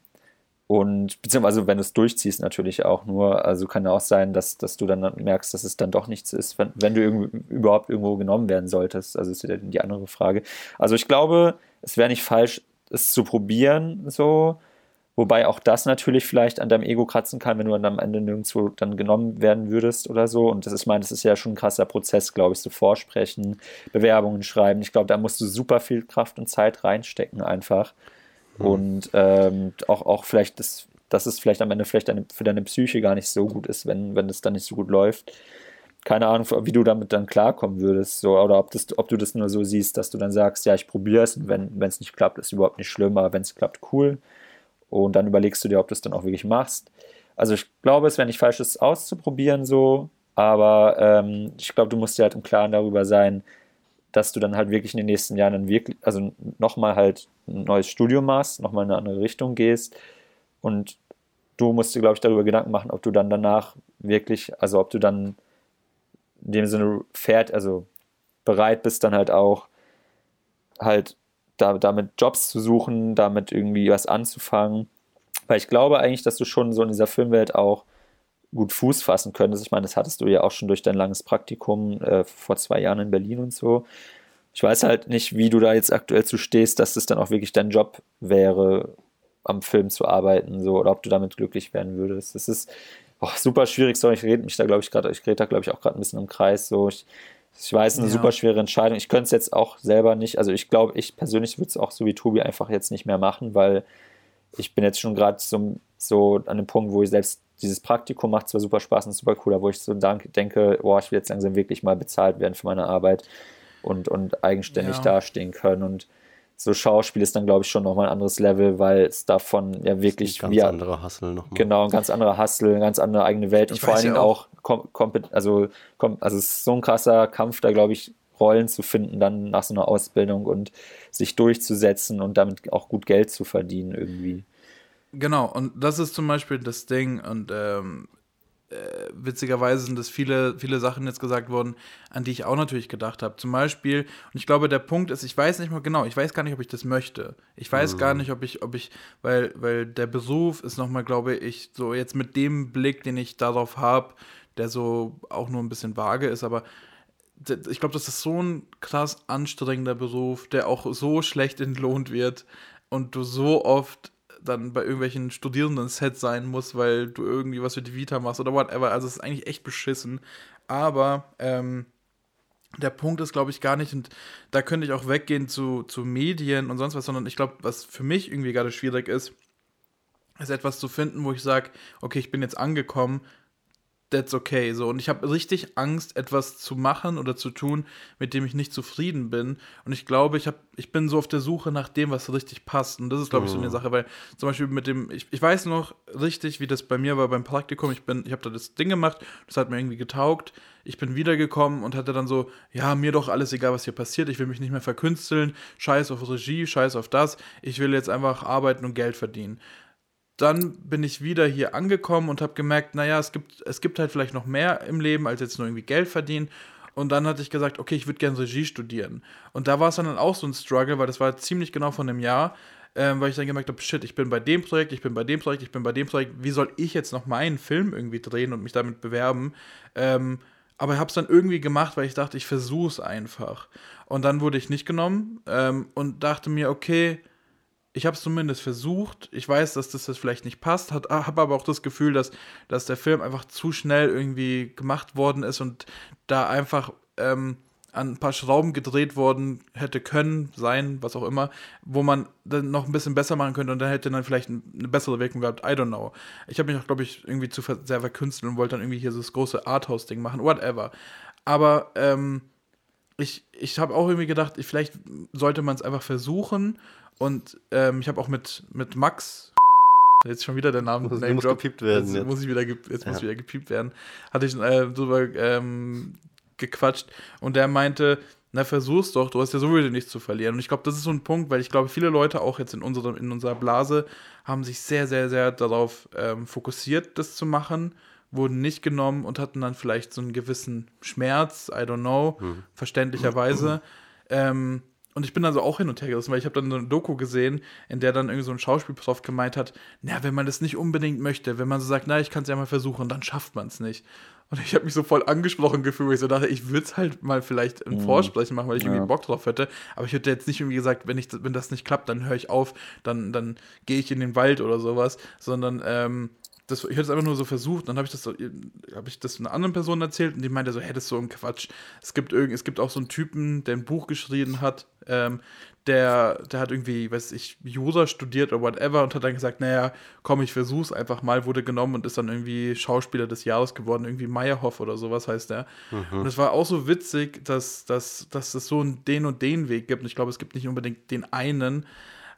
und beziehungsweise wenn du es durchziehst, natürlich auch nur. Also kann ja auch sein, dass, dass du dann merkst, dass es dann doch nichts ist, wenn, wenn du überhaupt irgendwo genommen werden solltest. Also ist ja die andere Frage. Also ich glaube, es wäre nicht falsch, es zu probieren, so. Wobei auch das natürlich vielleicht an deinem Ego kratzen kann, wenn du dann am Ende nirgendwo dann genommen werden würdest oder so. Und das ist, meine, das ist ja schon ein krasser Prozess, glaube ich, so vorsprechen, Bewerbungen schreiben. Ich glaube, da musst du super viel Kraft und Zeit reinstecken einfach. Und ähm, auch, auch vielleicht, das, dass es vielleicht am Ende vielleicht deine, für deine Psyche gar nicht so gut ist, wenn, wenn es dann nicht so gut läuft. Keine Ahnung, wie du damit dann klarkommen würdest. So, oder ob, das, ob du das nur so siehst, dass du dann sagst, ja, ich probiere es und wenn es nicht klappt, ist überhaupt nicht schlimm, aber wenn es klappt, cool. Und dann überlegst du dir, ob du es dann auch wirklich machst. Also ich glaube, es wäre nicht falsch, es auszuprobieren so, aber ähm, ich glaube, du musst dir halt im Klaren darüber sein, dass du dann halt wirklich in den nächsten Jahren dann wirklich, also nochmal halt ein neues Studium machst, nochmal in eine andere Richtung gehst und du musst dir, glaube ich, darüber Gedanken machen, ob du dann danach wirklich, also ob du dann in dem Sinne fährt, also bereit bist, dann halt auch halt da, damit Jobs zu suchen, damit irgendwie was anzufangen. Weil ich glaube eigentlich, dass du schon so in dieser Filmwelt auch gut Fuß fassen könntest. Ich meine, das hattest du ja auch schon durch dein langes Praktikum äh, vor zwei Jahren in Berlin und so. ich weiß halt nicht, wie du da jetzt aktuell zu stehst, dass das dann auch wirklich dein Job wäre, am Film zu arbeiten, so, oder ob du damit glücklich werden würdest. Das ist oh, super schwierig, so, ich rede mich da, glaube ich, gerade, ich rede da, glaube ich, auch gerade ein bisschen im Kreis, so, ich, ich weiß, eine ja. super schwere Entscheidung. Ich könnte es jetzt auch selber nicht, also ich glaube, ich persönlich würde es auch so wie Tobi einfach jetzt nicht mehr machen, weil ich bin jetzt schon gerade so, so an dem Punkt, wo ich selbst dieses Praktikum macht zwar super Spaß und super cool, aber wo ich so denke, boah, ich will jetzt langsam wirklich mal bezahlt werden für meine Arbeit und, und eigenständig ja. dastehen können. Und so Schauspiel ist dann, glaube ich, schon nochmal ein anderes Level, weil es davon ja wirklich. Ganz wie, andere Hustle nochmal. Genau, ein ganz anderer Hustle, eine ganz andere eigene Welt ich und vor allen Dingen auch, auch also, also es ist so ein krasser Kampf, da glaube ich, Rollen zu finden, dann nach so einer Ausbildung und sich durchzusetzen und damit auch gut Geld zu verdienen irgendwie. Genau, und das ist zum Beispiel das Ding. Und ähm, äh, witzigerweise sind es viele, viele Sachen jetzt gesagt worden, an die ich auch natürlich gedacht habe. Zum Beispiel, und ich glaube, der Punkt ist, ich weiß nicht mal genau, ich weiß gar nicht, ob ich das möchte. Ich weiß mhm. gar nicht, ob ich, ob ich, weil, weil der Beruf ist nochmal, glaube ich, so jetzt mit dem Blick, den ich darauf habe, der so auch nur ein bisschen vage ist, aber ich glaube, das ist so ein krass anstrengender Beruf, der auch so schlecht entlohnt wird und du so oft dann bei irgendwelchen Studierenden-Sets sein musst, weil du irgendwie was für die Vita machst oder whatever. Also es ist eigentlich echt beschissen. Aber ähm, der Punkt ist, glaube ich, gar nicht, und da könnte ich auch weggehen zu, zu Medien und sonst was, sondern ich glaube, was für mich irgendwie gerade schwierig ist, ist etwas zu finden, wo ich sage, okay, ich bin jetzt angekommen that's okay. So. Und ich habe richtig Angst, etwas zu machen oder zu tun, mit dem ich nicht zufrieden bin. Und ich glaube, ich, hab, ich bin so auf der Suche nach dem, was richtig passt. Und das ist, glaube ich, so eine mhm. Sache, weil zum Beispiel mit dem, ich, ich weiß noch richtig, wie das bei mir war beim Praktikum. Ich bin, ich habe da das Ding gemacht, das hat mir irgendwie getaugt. Ich bin wiedergekommen und hatte dann so, ja, mir doch alles egal, was hier passiert. Ich will mich nicht mehr verkünsteln. Scheiß auf Regie, scheiß auf das. Ich will jetzt einfach arbeiten und Geld verdienen dann bin ich wieder hier angekommen und habe gemerkt, naja, es gibt, es gibt halt vielleicht noch mehr im Leben, als jetzt nur irgendwie Geld verdienen. Und dann hatte ich gesagt, okay, ich würde gerne Regie studieren. Und da war es dann auch so ein Struggle, weil das war ziemlich genau von einem Jahr, ähm, weil ich dann gemerkt habe, shit, ich bin bei dem Projekt, ich bin bei dem Projekt, ich bin bei dem Projekt. Wie soll ich jetzt noch meinen Film irgendwie drehen und mich damit bewerben? Ähm, aber ich habe es dann irgendwie gemacht, weil ich dachte, ich versuche es einfach. Und dann wurde ich nicht genommen ähm, und dachte mir, okay, ich habe es zumindest versucht. Ich weiß, dass das, das vielleicht nicht passt, habe aber auch das Gefühl, dass, dass der Film einfach zu schnell irgendwie gemacht worden ist und da einfach ähm, an ein paar Schrauben gedreht worden hätte können, sein, was auch immer, wo man dann noch ein bisschen besser machen könnte und dann hätte dann vielleicht eine bessere Wirkung gehabt. I don't know. Ich habe mich auch, glaube ich, irgendwie zu sehr verkünsteln und wollte dann irgendwie hier so das große Arthouse-Ding machen, whatever. Aber ähm, ich, ich habe auch irgendwie gedacht, vielleicht sollte man es einfach versuchen und ähm, ich habe auch mit, mit Max, jetzt schon wieder der Name, muss, Name muss gepiept werden. Jetzt, jetzt. Muss ich wieder, jetzt ja. muss wieder gepiept werden. Hatte ich äh, drüber ähm, gequatscht und der meinte, na versuch's doch, du hast ja sowieso nichts zu verlieren. Und ich glaube, das ist so ein Punkt, weil ich glaube, viele Leute auch jetzt in, unserem, in unserer Blase haben sich sehr, sehr, sehr darauf ähm, fokussiert, das zu machen, wurden nicht genommen und hatten dann vielleicht so einen gewissen Schmerz, I don't know, hm. verständlicherweise. Ähm, und ich bin also auch hin und her gerissen, weil ich habe dann eine Doku gesehen, in der dann irgendwie so ein Schauspielprof gemeint hat, na, wenn man das nicht unbedingt möchte, wenn man so sagt, na, ich kann es ja mal versuchen, dann schafft man es nicht. Und ich habe mich so voll angesprochen gefühlt, weil ich so dachte, ich würde es halt mal vielleicht ein mhm. Vorsprechen machen, weil ich ja. irgendwie Bock drauf hätte. Aber ich hätte jetzt nicht irgendwie gesagt, wenn, ich, wenn das nicht klappt, dann höre ich auf, dann, dann gehe ich in den Wald oder sowas, sondern ähm, das, ich hatte es einfach nur so versucht, dann habe ich das habe ich das einer anderen Person erzählt und die meinte so, hey, das ist so ein Quatsch. Es gibt irgend, es gibt auch so einen Typen, der ein Buch geschrieben hat, ähm, der, der hat irgendwie, weiß ich, Jura studiert oder whatever und hat dann gesagt, naja, komm, ich versuch's einfach mal, wurde genommen und ist dann irgendwie Schauspieler des Jahres geworden, irgendwie Meyerhoff oder sowas heißt der. Mhm. Und es war auch so witzig, dass, dass, dass es so einen den und den Weg gibt. Und ich glaube, es gibt nicht unbedingt den einen.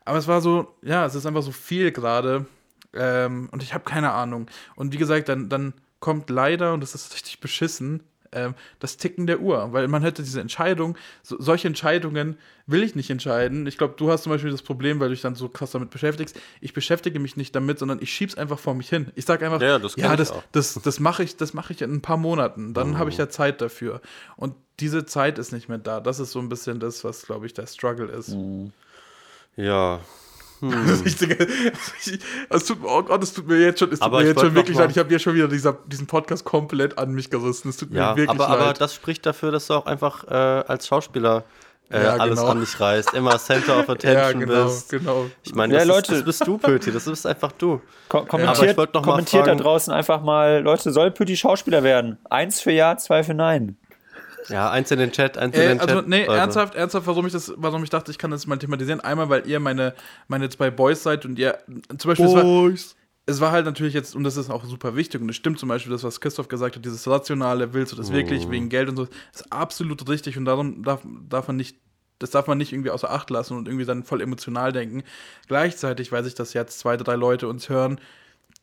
Aber es war so, ja, es ist einfach so viel gerade. Ähm, und ich habe keine Ahnung. Und wie gesagt, dann, dann kommt leider, und das ist richtig beschissen, ähm, das Ticken der Uhr. Weil man hätte diese Entscheidung, so, solche Entscheidungen will ich nicht entscheiden. Ich glaube, du hast zum Beispiel das Problem, weil du dich dann so krass damit beschäftigst. Ich beschäftige mich nicht damit, sondern ich schieb's einfach vor mich hin. Ich sage einfach, ja, das, ja, das, das, das mache ich, das ich in ein paar Monaten. Dann oh. habe ich ja Zeit dafür. Und diese Zeit ist nicht mehr da. Das ist so ein bisschen das, was, glaube ich, der Struggle ist. Mhm. Ja, hm. [LAUGHS] ich, es tut, oh Gott, es tut mir jetzt schon, es tut aber mir jetzt schon wirklich leid. Ich habe hier schon wieder dieser, diesen Podcast komplett an mich gerissen. Es tut ja, mir wirklich aber, leid. Aber das spricht dafür, dass du auch einfach äh, als Schauspieler äh, Ja, alles genau. an dich reißt, immer Center of [LAUGHS] Attention Ja, genau, bist. genau. Ich meine, Ja, das, Leute. ist, das bist du, Pöti, das bist einfach du. Ko Aber kommentiert kommentiert da draußen einfach mal, Leute, soll Pütti Schauspieler werden? Eins für Ja, zwei für Nein. Ja, eins in den Chat, eins in Äh, den also, Chat. nee, Leute. ernsthaft, ernsthaft, warum ich das, warum ich dachte, ich kann das mal thematisieren. Einmal, weil ihr meine, meine zwei Boys seid und ihr, zum Beispiel, es war, Boys. es war halt natürlich jetzt, und das ist auch super wichtig, und es stimmt zum Beispiel, das, was Christoph gesagt hat, dieses Rationale, willst du das wirklich wegen Geld und so, ist absolut richtig und darum darf, darf man nicht, das darf man nicht irgendwie außer Acht lassen und irgendwie dann voll emotional denken. Gleichzeitig weiß ich, dass jetzt zwei, drei Leute uns hören,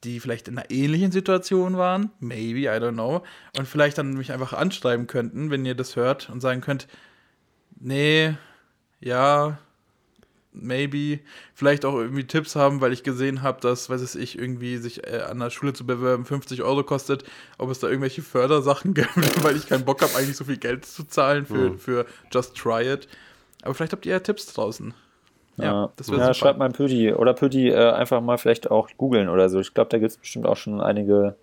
die vielleicht in einer ähnlichen Situation waren, maybe, I don't know, und vielleicht dann mich einfach anschreiben könnten, wenn ihr das hört und sagen könnt, nee, ja, maybe, vielleicht auch irgendwie Tipps haben, weil ich gesehen habe, dass, weiß es ich, irgendwie sich äh, an der Schule zu bewerben 50 Euro kostet, ob es da irgendwelche Fördersachen [LAUGHS] gibt, weil ich keinen Bock habe, eigentlich so viel Geld zu zahlen für, für Just Try It. Aber vielleicht habt ihr ja Tipps draußen. Ja, das wäre ja super. schreibt mal Pütti. Oder Pütti äh, einfach mal vielleicht auch googeln oder so. Ich glaube, da gibt es bestimmt auch schon einige,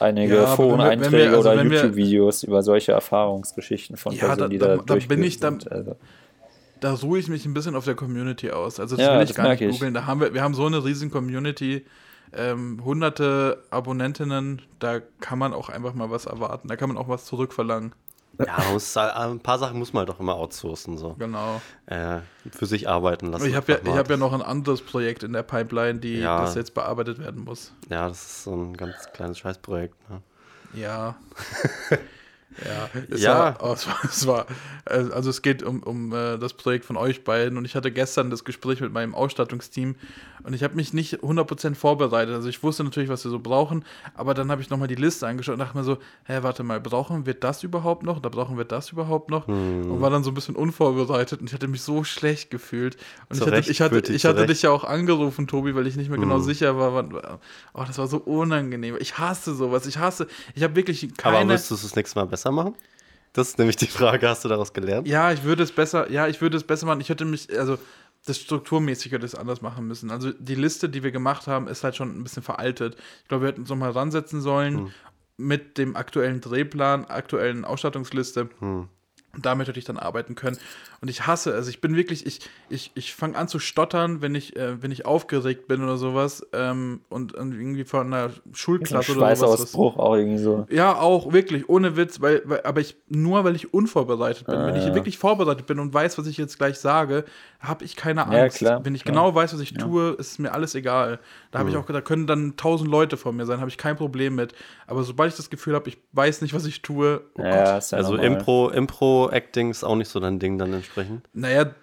einige Ja, Foreneinträge also oder YouTube-Videos über solche Erfahrungsgeschichten von Ja, Personen, da- die da- da, da bin ich sind. Also, da ruhe ich mich ein bisschen auf der Community aus. Also das Ja, will ich das gar nicht ich. googeln. Da haben wir, wir haben so eine riesen Community, ähm, hunderte Abonnentinnen, da kann man auch einfach mal was erwarten. Da kann man auch was zurückverlangen. Ja, muss, ein paar Sachen muss man doch immer outsourcen, so. Genau. Äh, für sich arbeiten lassen. ich habe ja, ich hab ja noch ein anderes Projekt in der Pipeline, die Ja. das jetzt bearbeitet werden muss. Ja, das ist so ein ganz kleines Scheißprojekt. Ne? Ja. [LAUGHS] ja, es Ja. War, oh, es war, es war, äh, also es geht um, um äh, das Projekt von euch beiden und ich hatte gestern das Gespräch mit meinem Ausstattungsteam und ich habe mich nicht 100% vorbereitet. Also ich wusste natürlich, was wir so brauchen, aber dann habe ich nochmal die Liste angeschaut und dachte mir so, hä, warte mal, brauchen wir das überhaupt noch? Da brauchen wir das überhaupt noch? Hm. Und war dann so ein bisschen unvorbereitet und ich hatte mich so schlecht gefühlt. Und Zu ich hatte, ich hatte, ich hatte dich ja auch angerufen, Tobi, weil ich nicht mehr genau Hm. sicher war. Wann, oh, das war so unangenehm. Ich hasse sowas. Ich hasse, ich habe wirklich keine. Aber willst du es das nächste Mal besser machen? Das ist nämlich die Frage, hast du daraus gelernt? Ja, ich würde es besser, ja, ich würde es besser machen. Ich hätte mich, also das strukturmäßig hätte es anders machen müssen. Also die Liste, die wir gemacht haben, ist halt schon ein bisschen veraltet. Ich glaube, wir hätten uns nochmal ransetzen sollen Hm. mit dem aktuellen Drehplan, aktuellen Ausstattungsliste. Hm. Und damit hätte ich dann arbeiten können. Und ich hasse es. Ich bin wirklich, ich, ich, ich fange an zu stottern, wenn ich, äh, wenn ich aufgeregt bin oder sowas. Ähm, und, und irgendwie von einer so ein Schulklasse oder sowas. was- Schweißausbruch auch irgendwie so. ja, auch, wirklich, ohne Witz, weil, weil aber ich, nur weil ich unvorbereitet bin. Ah, Wenn ich ja. wirklich vorbereitet bin und weiß, was ich jetzt gleich sage, habe ich keine Angst. Ja, klar, Wenn ich klar. genau weiß, was ich tue, ist mir alles egal. Da habe ich auch, da können dann tausend Leute vor mir sein, habe ich kein Problem mit. Aber sobald ich das Gefühl habe, ich weiß nicht, was ich tue, oh Ja, ist ja Also normal. Impro, Impro-Acting ist auch nicht so dein Ding dann entsprechend. Naja,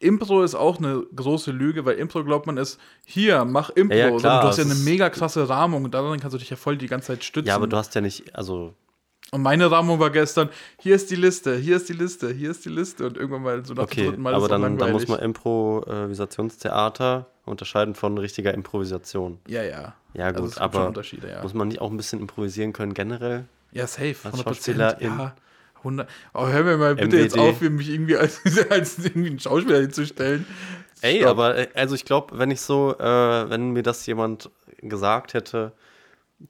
Impro ist auch eine große Lüge, weil Impro glaubt man ist, hier, mach Impro. Ja, ja, klar, du hast ja eine mega krasse Rahmung und daran kannst du dich ja voll die ganze Zeit stützen. Ja, aber du hast ja nicht, also und meine Rahmung war gestern, hier ist die Liste, hier ist die Liste, hier ist die Liste. Und irgendwann mal so nach dem okay, dritten Mal aber es auch dann, dann muss langweilig. man Improvisationstheater unterscheiden von richtiger Improvisation. Ja, ja. Ja Also gut, schon aber ja. muss man nicht auch ein bisschen improvisieren können generell? Ja, safe. Als 100 Schauspieler Ja. 100. Oh, hör mir mal bitte jetzt MWD. auf, mich irgendwie als, [LAUGHS] als irgendwie einen Schauspieler hinzustellen. Ey, Stopp. aber äh, also ich glaube, wenn ich so, äh, wenn mir das jemand gesagt hätte,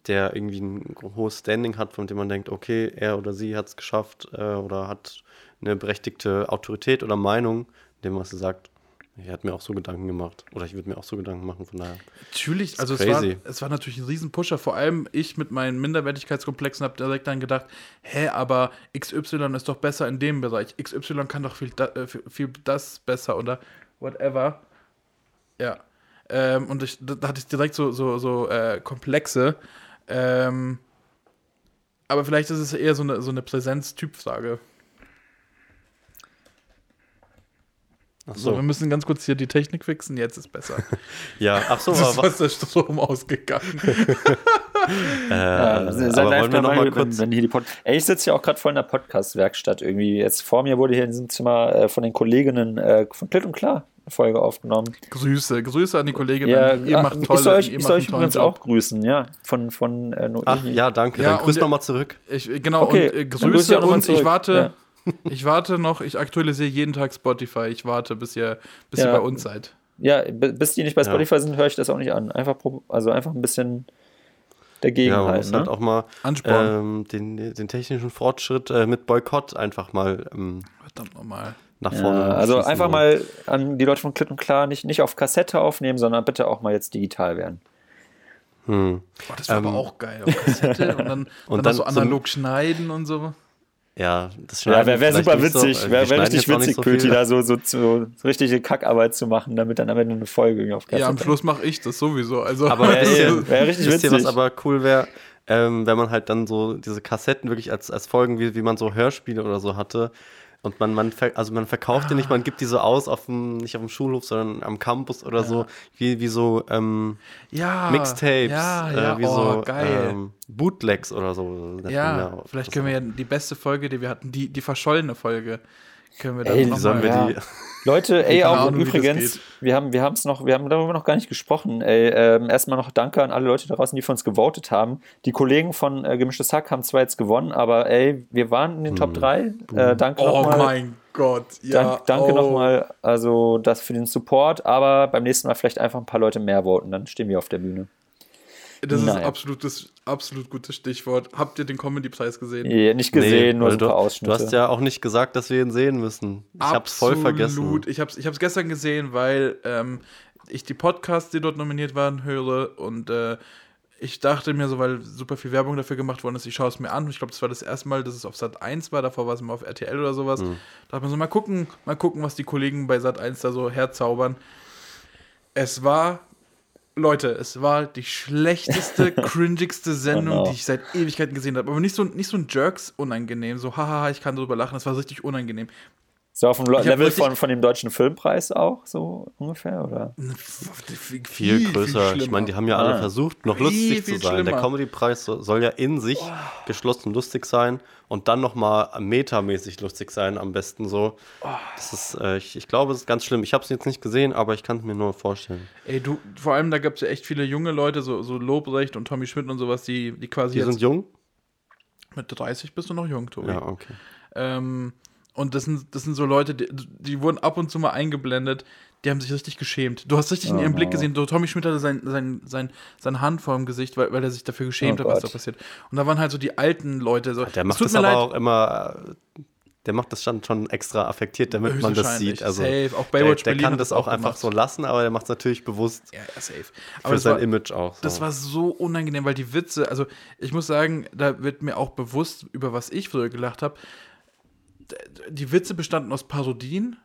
der irgendwie ein hohes Standing hat, von dem man denkt, okay, er oder sie hat es geschafft äh, oder hat eine berechtigte Autorität oder Meinung, dem was sie sagt, ich hat mir auch so Gedanken gemacht oder ich würde mir auch so Gedanken machen, von daher. Natürlich, also es war, es war natürlich ein Riesenpusher. Vor allem ich mit meinen Minderwertigkeitskomplexen habe direkt dann gedacht, hä, aber XY ist doch besser in dem Bereich. XY kann doch viel, da, äh, viel, das besser oder whatever. Ja. Ähm, und ich, da da hatte ich direkt so, so, so äh, Komplexe. Ähm, aber vielleicht ist es eher so eine, so eine Präsenz-Typ-Frage. Ach So, wir so. müssen ganz kurz hier die Technik fixen, jetzt ist besser. [LAUGHS] Ja, ach so, Das aber, ist der Strom ausgegangen. [LAUGHS] äh, Ja, seid aber live wollen wir noch dabei, mal wenn, kurz, wenn hier die Pod Ey, ich sitze ja auch gerade voll in der Podcast-Werkstatt irgendwie. Jetzt vor mir wurde hier in diesem Zimmer äh, von den Kolleginnen äh, von Klitt und Klar eine Folge aufgenommen. Grüße, Grüße an die Kollegin. Ja, ihr ach, macht tolle, ich soll euch, ihr ich soll euch übrigens Job. auch grüßen, ja. Von, von äh, ach ja, danke, Ja, dann grüß und- noch mal zurück. Ich, genau, Okay, und äh, grüße und ich warte, [LAUGHS] ich warte noch, ich aktualisiere jeden Tag Spotify. Ich warte, bis ihr, bis Ja. ihr bei uns seid. Ja, bis die nicht bei Ja. Spotify sind, höre ich das auch nicht an. Einfach, also einfach ein bisschen dagegen Ja, man halten. muss Ne? halt auch mal Ansporn. ähm, den, den technischen Fortschritt äh, mit Boykott einfach mal ähm, Verdammt nochmal. nach vorne. Ja, also einfach mal an die Leute von Klitt und Klar nicht, nicht auf Kassette aufnehmen, sondern bitte auch mal jetzt digital werden. Hm. Boah, das war Ähm, aber auch geil. Auf Kassette [LAUGHS] und dann, und dann, dann so analog schneiden und so. Ja, das Ja, wäre wär super nicht so, witzig, wir wäre wär richtig witzig, so Pöti, da so, so, so richtige Kackarbeit zu machen, damit dann am Ende eine Folge auf Kassette Ja, am Schluss mache ich das sowieso. Also, Aber [LAUGHS] Ja, ihr, wär richtig ihr, was witzig. aber cool wäre, ähm, wenn man halt dann so diese Kassetten wirklich als, als Folgen, wie, wie man so Hörspiele oder so hatte. Und man, man, ver also man verkauft die nicht, man gibt die so aus, auf dem, nicht auf dem Schulhof, sondern am Campus oder so, wie, wie so ähm, ja, Mixtapes, Ja, ja, äh, wie oh, so geil. Ähm, Bootlegs oder so. ja, vielleicht können wir ja die beste Folge, die wir hatten, die, die verschollene Folge, können wir dann Ey, sollen mal- wir Ja. die. Leute, ey, auch Ahnung, übrigens, wir haben wir es noch, wir haben darüber noch gar nicht gesprochen. Ey, ähm, erstmal noch Danke an alle Leute da draußen, die für uns gewotet haben. Die Kollegen von äh, Gemischtes Hack haben zwar jetzt gewonnen, aber ey, wir waren in den Top 3. Äh, danke Oh nochmal. mein Gott, ja. Dank, danke oh. nochmal, also das für den Support, aber beim nächsten Mal vielleicht einfach ein paar Leute mehr voten, dann stehen wir auf der Bühne. Das ist Naja. absolutes, absolut gutes Stichwort. Habt ihr den Comedy-Preis gesehen? Nee, nicht gesehen, nur weil so ein du, paar du Ausschnitte. hast ja auch nicht gesagt, dass wir ihn sehen müssen. Ich hab's voll vergessen. Ich hab's, ich hab's gestern gesehen, weil ähm, ich die Podcasts, die dort nominiert waren, höre und äh, ich dachte mir so, weil super viel Werbung dafür gemacht worden ist, ich schaue es mir an. Ich glaube, das war das erste Mal, dass es auf Sat 1 war, davor war es immer auf RTL oder sowas. Mhm. Da hat man so, mal gucken, mal gucken, was die Kollegen bei Sat 1 da so herzaubern. Es war, Leute, es war die schlechteste, [LAUGHS] cringigste Sendung, Oh no. die ich seit Ewigkeiten gesehen habe. Aber nicht so, nicht so ein Jerks unangenehm, so hahaha, ich kann drüber lachen. Es war richtig unangenehm. So auf dem Le- Ich Level von, von dem deutschen Filmpreis auch, so ungefähr, oder? Viel, Viel größer. ich schlimmer. meine, die haben ja alle Ah. versucht, noch Viel, lustig viel zu sein. Der schlimmer. Comedy-Preis so, soll ja in sich geschlossen lustig sein und dann nochmal metamäßig lustig sein, am besten so. Das ist, äh, ich, ich glaube, es ist ganz schlimm. Ich habe es jetzt nicht gesehen, aber ich kann es mir nur vorstellen. Ey, du, vor allem da gab es ja echt viele junge Leute, so, so Lobrecht und Tommy Schmidt und sowas, die, die quasi Die jetzt sind jung? mit 30 bist du noch jung, Tobi. Ja, okay. Ähm, und das sind, das sind so Leute, die, die wurden ab und zu mal eingeblendet, die haben sich richtig geschämt. Du hast richtig in ihrem. Blick gesehen, so, Tommy Schmidt hatte sein, sein, sein, seine Hand vor dem Gesicht, weil, weil er sich dafür geschämt Oh hat, was da passiert. Und da waren halt so die alten Leute. So, Der macht das aber leid. auch immer, der macht das schon, schon extra affektiert, damit man das sieht. Also, Safe. Auch der, Baywatch der Berlin kann das auch auch einfach so lassen, aber der macht es natürlich bewusst Ja, ja, safe. für Aber das sein war, Image auch. So. Das war so unangenehm, weil die Witze, also ich muss sagen, da wird mir auch bewusst, über was ich früher gelacht habe. Die Witze bestanden aus Parodien.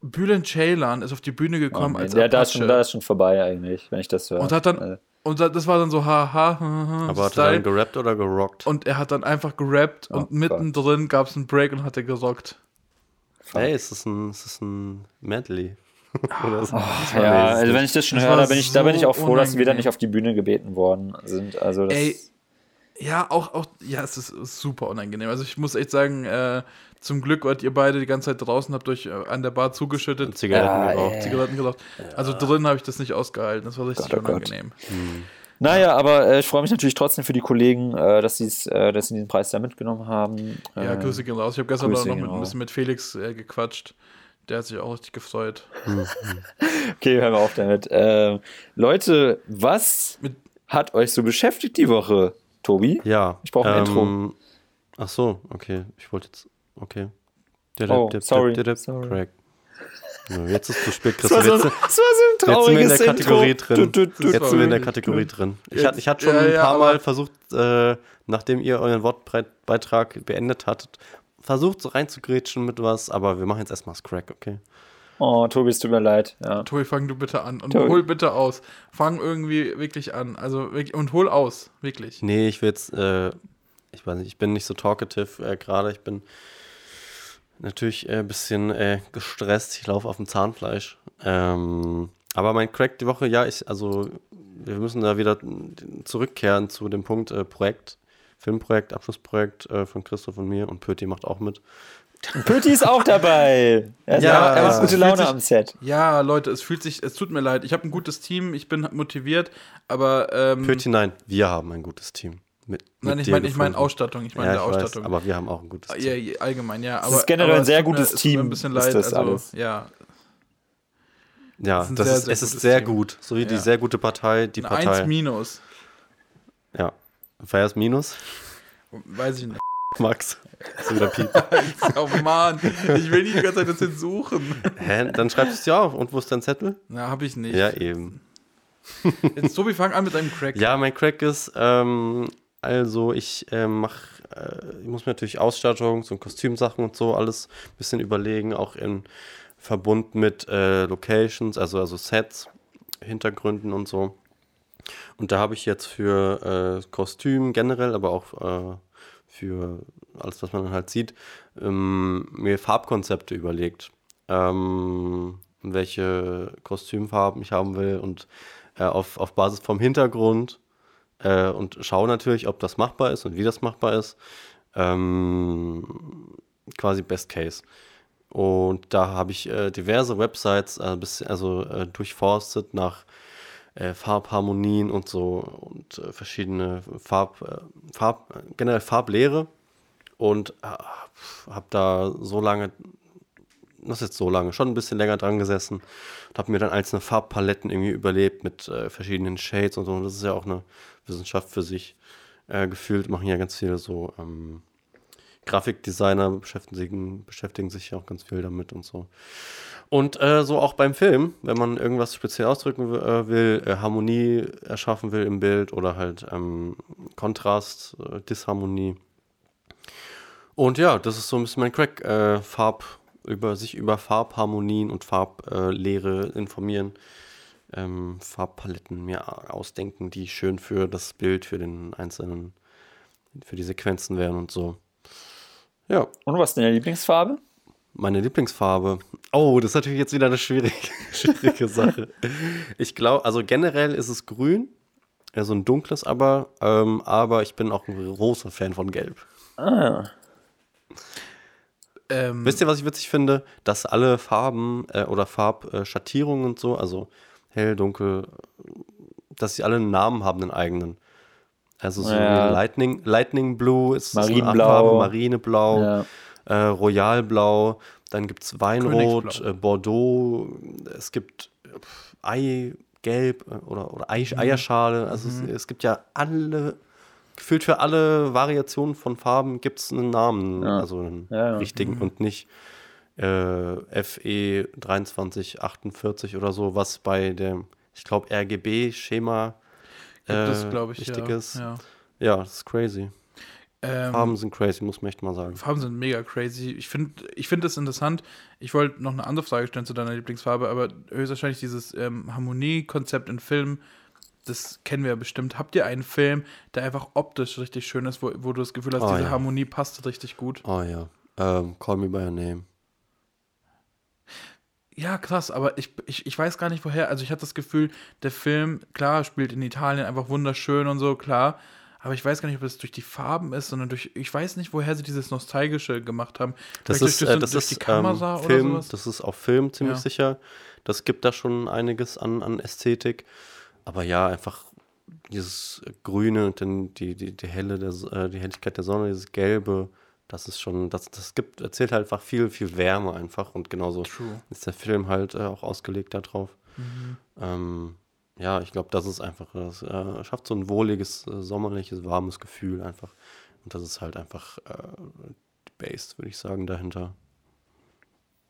Bülent Ceylan ist auf die Bühne gekommen als ja, da ist, schon, da ist schon vorbei eigentlich, wenn ich das höre. und hat dann Äh, und da- das war dann so haha ha, ha, aber hat er dann gerappt oder gerockt? und er hat dann einfach gerappt Oh und mittendrin gab es einen Break und hat er gerockt. Hey, es ist ein, es ist ein Medley. [LAUGHS] Oder so. ja, also wenn ich das schon Das höre, da bin ich, da bin ich so auch froh, dass wir da unangenehm. nicht auf die Bühne gebeten worden sind. Also das, Ey, Ja, auch, auch, ja, es ist super unangenehm. Also ich muss echt sagen, äh, zum Glück wart ihr beide die ganze Zeit draußen, habt euch äh, an der Bar zugeschüttet, Zigaretten Ja, geraucht. ey. Zigaretten geraucht. Also drin habe ich das nicht ausgehalten. Das war richtig Gott, oh Gott. unangenehm. Naja, aber äh, ich freue mich natürlich trotzdem für die Kollegen, äh, dass, äh, dass sie diesen Preis da mitgenommen haben. Ja, äh, Grüße gehen raus. Ich habe gestern noch mit, ein bisschen mit Felix äh, gequatscht. Der hat sich auch richtig gefreut. [LAUGHS] Okay, hören wir auf damit. Ähm, Leute, was Mit- hat euch so beschäftigt die Woche, Tobi? Ja. Ich brauche ein Intro. Ach so, okay. Ich wollte jetzt. Okay. Oh, sorry, sorry. Crack. Ja, jetzt ist es zu spät, Chris. Das war, so, das war so ein jetzt sind wir in der Kategorie Intro. drin. Du, du, du, Jetzt sind wir in der. Kategorie drin. Ich, hatte, ich hatte schon ja, ein ja, paar aber- Mal versucht, äh, nachdem ihr euren Wortbeitrag beendet hattet, versucht so reinzugrätschen mit was, aber wir machen jetzt erstmal das Crack, okay? Oh, Tobi, es tut mir leid. Ja. Tobi, fang du bitte an. Und Tobi. hol bitte aus. Fang irgendwie wirklich an. Also wirklich, und hol aus. Wirklich. Nee, ich will jetzt, äh, ich weiß nicht, ich bin nicht so talkative äh, gerade. Ich bin natürlich ein äh, bisschen äh, gestresst. Ich laufe auf dem Zahnfleisch. Ähm, aber mein Crack die Woche, ja, ich, also wir müssen da wieder zurückkehren zu dem Punkt äh, Projekt, Filmprojekt, Abschlussprojekt äh, von Christoph und mir und Pöti macht auch mit. [LAUGHS] Pöti ist auch dabei. Er, ist Ja, er es macht gute Laune sich- am Set. Ja, Leute, es fühlt sich, es tut mir leid. Ich habe ein gutes Team, ich bin motiviert, aber ähm, Pöti, nein, wir haben ein gutes Team. Mit, nein, mit ich meine, ich gefunden. Ausstattung, ich meine ja, Ausstattung. Weiß, aber wir haben auch ein gutes Team. ja, ja, allgemein, ja. Es Aber, ist generell aber ein es sehr tut mir- gutes es mir Team, Ein bisschen ist leid, das also alles. ja, Ja, Das ist das sehr, ist, sehr es ist sehr Team. gut. So wie die sehr gute Partei, die ein Partei. 1 minus, Ja. Ist Minus? weiß ich nicht. Max. Ist wieder Piep. [LAUGHS] Oh Mann, ich will nicht die ganze Zeit das jetzt suchen. Hä? Dann schreibst du es dir auf. Und wo ist dein Zettel? Na, hab ich nicht. Ja, eben. [LAUGHS] Jetzt, Tobi, fang an mit deinem Crack. Ja, mein Crack ist, ähm, also ich ähm, mach, äh, ich muss mir natürlich Ausstattung, so Kostümsachen und so alles ein bisschen überlegen, auch in Verbund mit äh, Locations, also, also Sets, Hintergründen und so. Und da habe ich jetzt für äh, Kostüm generell, aber auch äh, für alles, was man halt sieht, ähm, mir Farbkonzepte überlegt. Ähm, welche Kostümfarben ich haben will und äh, auf, auf Basis vom Hintergrund äh, und schaue natürlich, ob das machbar ist und wie das machbar ist. Ähm, quasi Best Case. Und da habe ich äh, diverse Websites äh, also äh, durchforstet nach äh, Farbharmonien und so und äh, verschiedene Farb, äh, Farb, generell Farblehre und habe da so lange, das ist jetzt so lange, schon ein bisschen länger dran gesessen und habe mir dann einzelne Farbpaletten irgendwie überlebt mit verschiedenen Shades und so. Und das ist ja auch eine Wissenschaft für sich. gefühlt machen ja ganz viele so ähm, Grafikdesigner beschäftigen, beschäftigen sich ja auch ganz viel damit und so. Und äh, so auch beim Film, wenn man irgendwas speziell ausdrücken äh, will, äh, Harmonie erschaffen will im Bild oder halt ähm, Kontrast, äh, Disharmonie. Und ja, das ist so ein bisschen mein Crack, äh, Farb, über sich über Farbharmonien und Farblehre informieren, ähm, Farbpaletten mir ausdenken, die schön für das Bild, für den einzelnen, für die Sequenzen wären und so. Ja. Und was ist deine Lieblingsfarbe? Meine Lieblingsfarbe. Oh, das ist natürlich jetzt wieder eine schwierige, [LAUGHS] schwierige Sache. Ich glaube, also generell ist es grün. Ja, so ein dunkles aber. Ähm, aber ich bin auch ein großer Fan von Gelb. Ah. Ähm, Wisst ihr, was ich witzig finde? Dass alle Farben äh, oder Farbschattierungen und so, also hell, dunkel, dass sie alle einen Namen haben, einen eigenen. Also so Ja. wie Lightning, Lightning Blue ist Marineblau. Farbe, Marineblau, Ja. äh, Royalblau, dann gibt es Weinrot, äh, Bordeaux, es gibt Eigelb äh, oder, oder Ei, Eierschale. Also es, es gibt ja alle, gefühlt für alle Variationen von Farben gibt es einen Namen, Ja. also einen Ja, ja. richtigen und nicht äh, FE 2348 oder so, was bei dem, ich glaube, RGB-Schema es, äh, glaube ich, wichtig ja. ist. Ja. Ja, das ist crazy. Ähm, Farben sind crazy, muss man echt mal sagen. Farben sind mega crazy. Ich finde ich find das interessant. Ich wollte noch eine andere Frage stellen zu deiner Lieblingsfarbe, aber höchstwahrscheinlich dieses ähm, Harmoniekonzept in Filmen, das kennen wir ja bestimmt. Habt ihr einen Film, der einfach optisch richtig schön ist, wo, wo du das Gefühl hast, Oh, diese ja. Harmonie passt richtig gut? Oh ja. Ähm, Call Me By Your Name. Ja, krass, aber ich, ich, ich weiß gar nicht woher. Also ich hatte das Gefühl, der Film, klar, spielt in Italien einfach wunderschön und so, klar. Aber ich weiß gar nicht, ob es durch die Farben ist, sondern durch, ich weiß nicht, woher sie dieses Nostalgische gemacht haben. Das Vielleicht ist, durch, äh, das durch ist die Kamera ähm, oder Film, sowas. das ist auf Film ziemlich Ja. sicher. Das gibt da schon einiges an, an Ästhetik. Aber ja, einfach dieses Grüne und dann die, die, die helle, der, äh, die Helligkeit der Sonne, dieses Gelbe, das ist schon, das, das gibt, erzählt halt einfach viel, viel Wärme einfach und genauso True. ist der Film halt äh, auch ausgelegt darauf. Mhm. Ähm, ja, ich glaube, das ist einfach, das äh, schafft so ein wohliges, äh, sommerliches, warmes Gefühl einfach. Und das ist halt einfach äh, die Base, würde ich sagen, dahinter.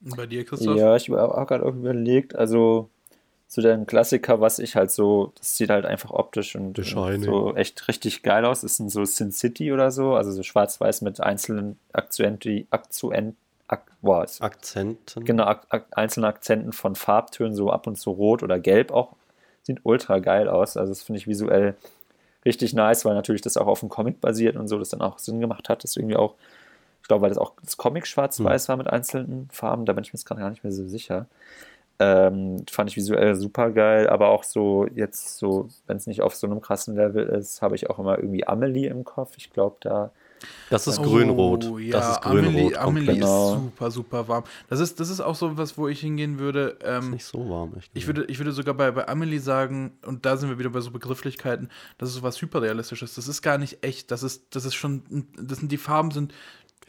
Und bei dir, Christoph? Ja, ich habe auch gerade auch überlegt, also zu den Klassiker, was ich halt so, das sieht halt einfach optisch und, und so echt richtig geil aus. Ist ein so Sin City oder so, also so schwarz-weiß mit einzelnen Akzenten, Akzent, Ak, boah, Akzenten. genau, ak, ak, einzelnen Akzenten von Farbtönen, so ab und zu rot oder gelb auch. Sieht ultra geil aus. Also das finde ich visuell richtig nice, weil natürlich das auch auf dem Comic basiert und so, das dann auch Sinn gemacht hat, das irgendwie auch, ich glaube, weil das auch das Comic schwarz-weiß war mit einzelnen Farben, da bin ich mir jetzt gerade gar nicht mehr so sicher. Ähm, fand ich visuell super geil, aber auch so jetzt so, wenn es nicht auf so einem krassen Level ist, habe ich auch immer irgendwie Amelie im Kopf. Ich glaube, da Das ist Oh, grün-rot. Ja, das ist Amelie, grün-rot. Amelie. Genau. ist super, super warm. Das ist, das ist auch so was, wo ich hingehen würde. Ist Ähm, nicht so warm, echt. ich, würde, ich würde sogar bei, bei Amelie sagen, und da sind wir wieder bei so Begrifflichkeiten, das ist so was Hyperrealistisches. Das ist gar nicht echt. Das ist, das ist schon, das sind die Farben sind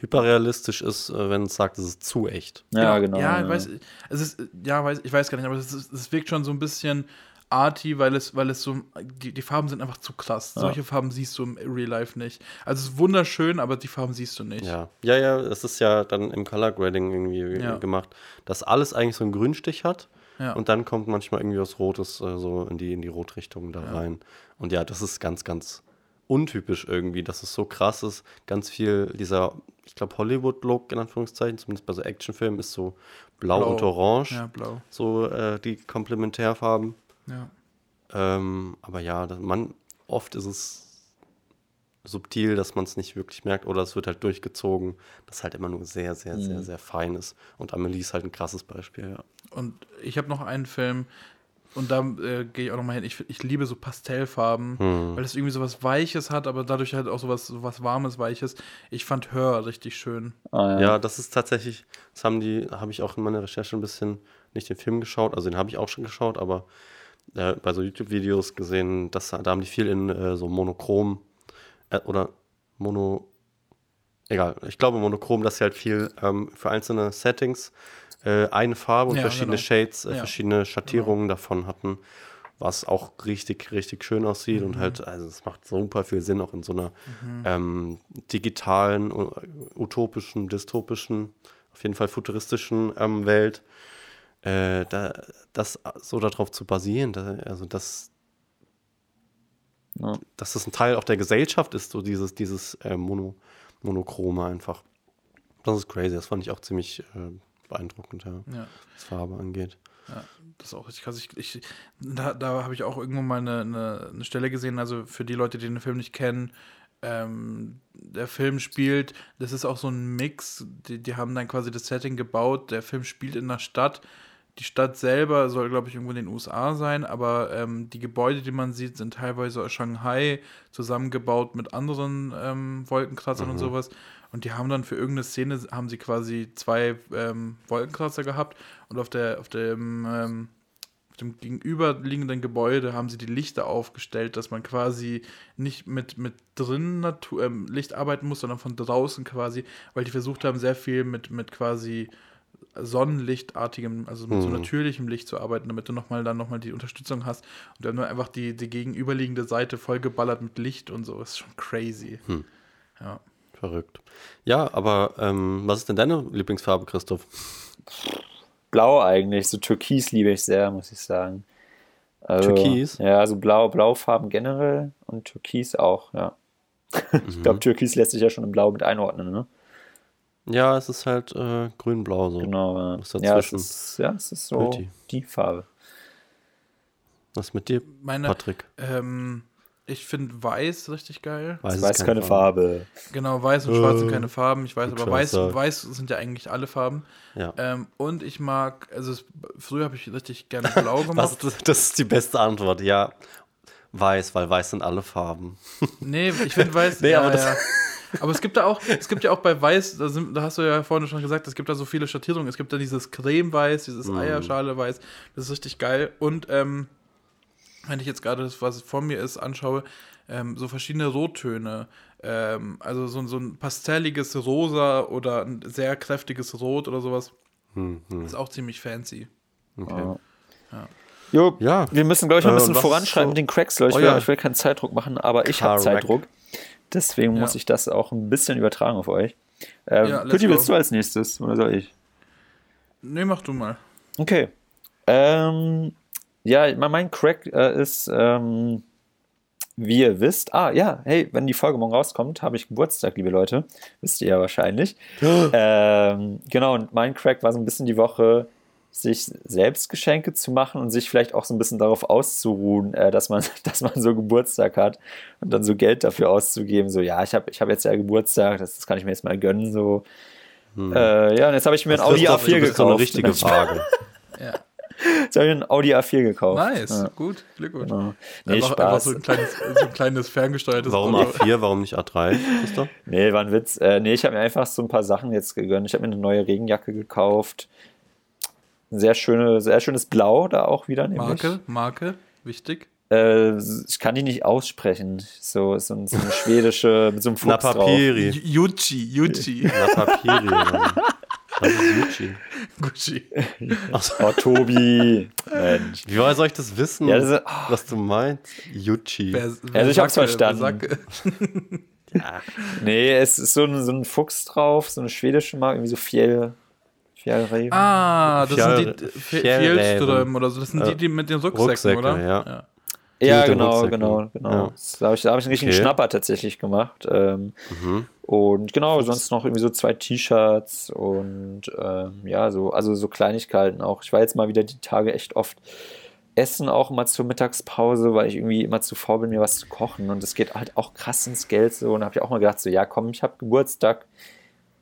Hyperrealistisch ist, äh, wenn es sagt, es ist zu echt. ja, genau. Ja, ich weiß, es ist, ja, weiß, ich weiß gar nicht, aber es, ist, es wirkt schon so ein bisschen arty, weil es, weil es so, die, die Farben sind einfach zu krass. Ja. Solche Farben siehst du im Real Life nicht. Also es ist wunderschön, aber die Farben siehst du nicht. Ja, ja, ja, es ist ja dann im Color Grading irgendwie Ja. gemacht, dass alles eigentlich so einen Grünstich hat Ja. und dann kommt manchmal irgendwie was Rotes äh, so in die, in die Rotrichtung da Ja. rein. Und ja, das ist ganz, ganz untypisch irgendwie, dass es so krass ist. Ganz viel dieser, ich glaube, Hollywood-Look in Anführungszeichen, zumindest bei so Actionfilmen, ist so blau, Blau. und orange, Ja, blau. so äh, die Komplementärfarben. Ja. Ähm, aber ja, das, man, oft ist es subtil, dass man es nicht wirklich merkt oder es wird halt durchgezogen, das halt immer nur sehr, sehr, sehr, Mhm. sehr fein ist. Und Amelie ist halt ein krasses Beispiel, ja. Und ich habe noch einen Film, und da äh, gehe ich auch noch mal hin. Ich, ich liebe so Pastellfarben, Hm. weil es irgendwie so was Weiches hat, aber dadurch halt auch so was, so was Warmes, Weiches. Ich fand Hör richtig schön. Ah, Ja, das ist tatsächlich, das haben die, habe ich auch in meiner Recherche ein bisschen nicht den Film geschaut, also den habe ich auch schon geschaut, aber äh, bei so YouTube-Videos gesehen, dass, da haben die viel in äh, so Monochrom äh, oder Mono, egal, ich glaube Monochrom, dass sie halt viel ähm, für einzelne Settings äh, eine Farbe und Ja, verschiedene genau. Shades, äh, Ja. verschiedene Schattierungen davon hatten, was auch richtig, richtig schön aussieht Mhm. und halt, also es macht super viel Sinn, auch in so einer ähm, digitalen, utopischen, dystopischen, auf jeden Fall futuristischen ähm, Welt, äh, da, das so darauf zu basieren, da, also das, Ja. dass das ein Teil auch der Gesellschaft ist, so dieses, dieses äh, Mono, Monochrome einfach. Das ist crazy, das fand ich auch ziemlich äh, beeindruckend, ja, Ja. was Farbe angeht. Ja, das ist auch richtig krass. Ich, ich, da da habe ich auch irgendwo mal eine, eine, eine Stelle gesehen, also für die Leute, die den Film nicht kennen, ähm, der Film spielt, das ist auch so ein Mix, die, die haben dann quasi das Setting gebaut, der Film spielt in einer Stadt, die Stadt selber soll, glaube ich, irgendwo in den USA sein, aber ähm, die Gebäude, die man sieht, sind teilweise aus Shanghai zusammengebaut mit anderen ähm, Wolkenkratzern und sowas. Und die haben dann für irgendeine Szene, haben sie quasi zwei ähm, Wolkenkratzer gehabt und auf, der, auf dem ähm, auf dem gegenüberliegenden Gebäude haben sie die Lichter aufgestellt, dass man quasi nicht mit, mit drin Natur, ähm, Licht arbeiten muss, sondern von draußen quasi, weil die versucht haben, sehr viel mit, mit quasi Sonnenlichtartigem, also mit so Mhm. natürlichem Licht zu arbeiten, damit du nochmal dann nochmal die Unterstützung hast. Und dann nur einfach die, die gegenüberliegende Seite vollgeballert mit Licht und so. Das ist schon crazy. Hm. Ja. Verrückt. Ja, aber ähm, was ist denn deine Lieblingsfarbe, Christoph? Blau eigentlich, so Türkis liebe ich sehr, muss ich sagen. Also, Türkis? Ja, also Blau, Blaufarben generell und Türkis auch, ja. [LAUGHS] Ich Mhm. glaube, Türkis lässt sich ja schon in Blau mit einordnen, ne? Ja, es ist halt äh, grün-blau so. Genau. Ja, Was ja, es ist, ja, es ist so Pretty. die Farbe. Was mit dir, Meine, Patrick? ähm, ich finde Weiß richtig geil. Weiß, Weiß ist keine Farbe. Genau, weiß und schwarz sind Äh, keine Farben. Ich weiß, aber weiß, weiß sind ja eigentlich alle Farben. Ja. Ähm, und ich mag, also es, früher habe ich richtig gerne blau [LAUGHS] gemacht. das, das ist die beste Antwort, ja. Weiß, weil weiß sind alle Farben. [LAUGHS] nee, ich finde weiß. Nee, ja, aber das- ja. aber es gibt da auch, es gibt ja auch bei Weiß, da, sind, da hast du ja vorhin schon gesagt, es gibt da so viele Schattierungen. Es gibt da dieses Creme-Weiß, dieses Mm. Eierschale-Weiß. Das ist richtig geil. Und ähm, wenn ich jetzt gerade das, was vor mir ist, anschaue, ähm, so verschiedene Rottöne. Ähm, also so, so ein pastelliges Rosa oder ein sehr kräftiges Rot oder sowas. Hm, hm, Ist auch ziemlich fancy. okay. Ja. Jo, Ja. wir müssen, glaube ich, ein Äh, bisschen was voranschreiten so- mit den Cracks, Leute. Ich, Oh will, ja. ich will keinen Zeitdruck machen, aber ich habe. Zeitdruck. Deswegen muss Ja. ich das auch ein bisschen übertragen auf euch. Ähm, Ja, Pütti, willst du als nächstes oder soll ich? Nee, mach du mal. Okay. Ähm, ja, mein- Crack äh, ist, ähm, wie ihr wisst, ah ja, hey, wenn die Folge morgen rauskommt, habe ich Geburtstag, liebe Leute. Wisst ihr ja wahrscheinlich. [GASPS] ähm, genau, und mein Crack war so ein bisschen die Woche, sich selbst Geschenke zu machen und sich vielleicht auch so ein bisschen darauf auszuruhen, äh, dass, man, [LAUGHS] dass man so Geburtstag hat und dann so Geld dafür auszugeben. So, ja, ich habe ich hab jetzt ja Geburtstag, das, das kann ich mir jetzt mal gönnen. So. Äh, ja, und jetzt habe ich mir ein Audi Christoph, A4 du bist so eine gekauft. richtige [LAUGHS] Frage. Ja. Jetzt habe ich mir ein Audi A4 gekauft. Nice, Ja, gut, Glückwunsch. genau. Nee, einfach, einfach Spaß. so ein kleines, so ein kleines ferngesteuertes Warum Auto. A4, warum nicht A3, Christoph? Nee, war ein Witz. Äh, nee, ich habe mir einfach so ein paar Sachen jetzt gegönnt. Ich habe mir eine neue Regenjacke gekauft. Ein sehr, schöne, sehr schönes Blau da auch wieder. Nämlich. Marke, Marke, wichtig. Äh, ich kann die nicht aussprechen. So, so, ein- so eine [LAUGHS] schwedische, mit so einem Na Fuchs drauf. Papiri. Yuchi, Yuchi. Na Papiri. Was ist Gucci? [LAUGHS] Gucci. [LAUGHS] Oh, Tobi. Mensch. Wie soll ich das wissen, Ja, das ist- was du meinst? Gucci. Also ich hab's verstanden. Sacke. [LAUGHS] Nee, es ist so ein, so ein Fuchs drauf, so eine schwedische Marke, irgendwie so Fjell. Fjellreven. Ah, das Fjell- sind die. Fjellström oder so. Das sind Äh, die, die mit den Rucksäcken, Rucksäcke, oder? ja. ja, den genau, genau, genau. Ja. Da habe ich, da hab ich einen richtigen Okay. Schnapper tatsächlich gemacht. Ähm, Mhm. Und genau, sonst noch irgendwie so zwei T-Shirts und ähm, ja, so, also so Kleinigkeiten auch. Ich war jetzt mal wieder die Tage echt oft essen, auch immer zur Mittagspause, weil ich irgendwie immer zu faul bin, mir was zu kochen. Und es geht halt auch krass ins Geld so. Und da habe ich auch mal gedacht, so, ja, komm, ich habe Geburtstag.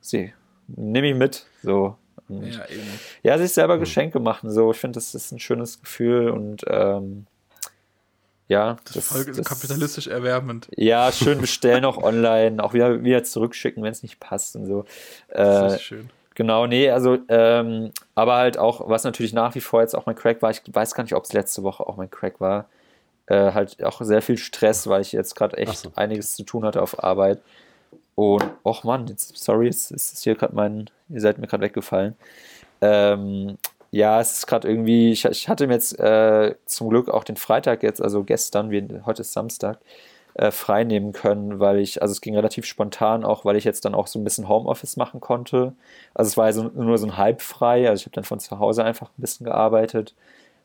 Sie, nehme ich mit. So. Und Ja, eben. ja, sich selber Geschenke machen, so. Ich finde, das ist ein schönes Gefühl und ähm, ja, Das ist voll das- kapitalistisch erwärmend. ja, [LAUGHS] schön bestellen auch online, auch wieder, wieder zurückschicken, wenn es nicht passt und so. Das Äh, ist schön. genau, nee, also, ähm, aber halt auch, was natürlich nach wie vor jetzt auch mein Crack war, ich weiß gar nicht, ob es letzte Woche auch mein Crack war, äh, halt auch sehr viel Stress, weil ich jetzt gerade echt so. einiges zu tun hatte auf Arbeit. Und, och Mann, jetzt, sorry, jetzt ist hier gerade mein, ihr seid mir gerade weggefallen. Ähm, ja, es ist gerade irgendwie, ich, ich hatte mir jetzt äh, zum Glück auch den Freitag jetzt, also gestern, wie, heute ist Samstag, äh, frei nehmen können, weil ich, also es ging relativ spontan auch, weil ich jetzt dann auch so ein bisschen Homeoffice machen konnte. Also es war ja so, nur so ein halb frei, also ich habe dann von zu Hause einfach ein bisschen gearbeitet,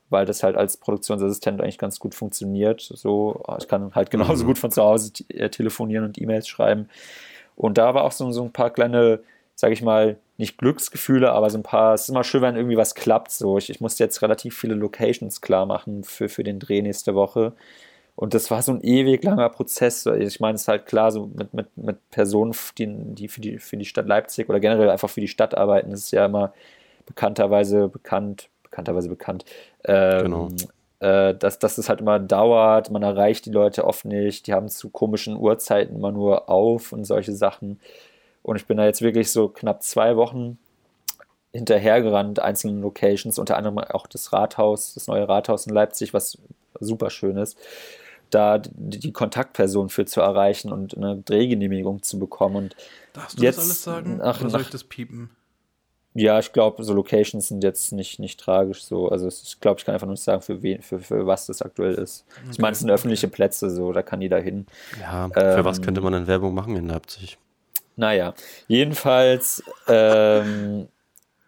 weil das halt als Produktionsassistent eigentlich ganz gut funktioniert. So, ich kann halt genauso Mhm. gut von zu Hause äh, telefonieren und E-Mails schreiben. Und da war auch so, so ein paar kleine, sage ich mal, nicht Glücksgefühle, aber so ein paar, es ist immer schön, wenn irgendwie was klappt. So, ich, ich musste jetzt relativ viele Locations klar machen für, für den Dreh nächste Woche. Und das war so ein ewig langer Prozess. Ich meine, es ist halt klar, so mit, mit, mit Personen, die, die, für die für die Stadt Leipzig oder generell einfach für die Stadt arbeiten, das ist ja immer bekannterweise bekannt, bekannterweise bekannt, ähm, Genau. äh, dass, dass es halt immer dauert, man erreicht die Leute oft nicht, die haben zu komischen Uhrzeiten immer nur auf und solche Sachen. Und ich bin da jetzt wirklich so knapp zwei Wochen hinterhergerannt, einzelnen Locations, unter anderem auch das Rathaus, das neue Rathaus in Leipzig, was super schön ist, da die, Kontaktperson für zu erreichen und eine Drehgenehmigung zu bekommen. Und Darfst du jetzt das alles sagen? nach- oder soll ich das piepen? ja, ich glaube, so Locations sind jetzt nicht, nicht tragisch so. Also es- ich glaube, ich kann einfach nur nicht sagen, für wen, für, für was das aktuell ist. Ich meine, es sind öffentliche Plätze, so, da kann jeder hin. Ja, für was Ähm, könnte man denn Werbung machen in Leipzig? Naja, jedenfalls, ähm,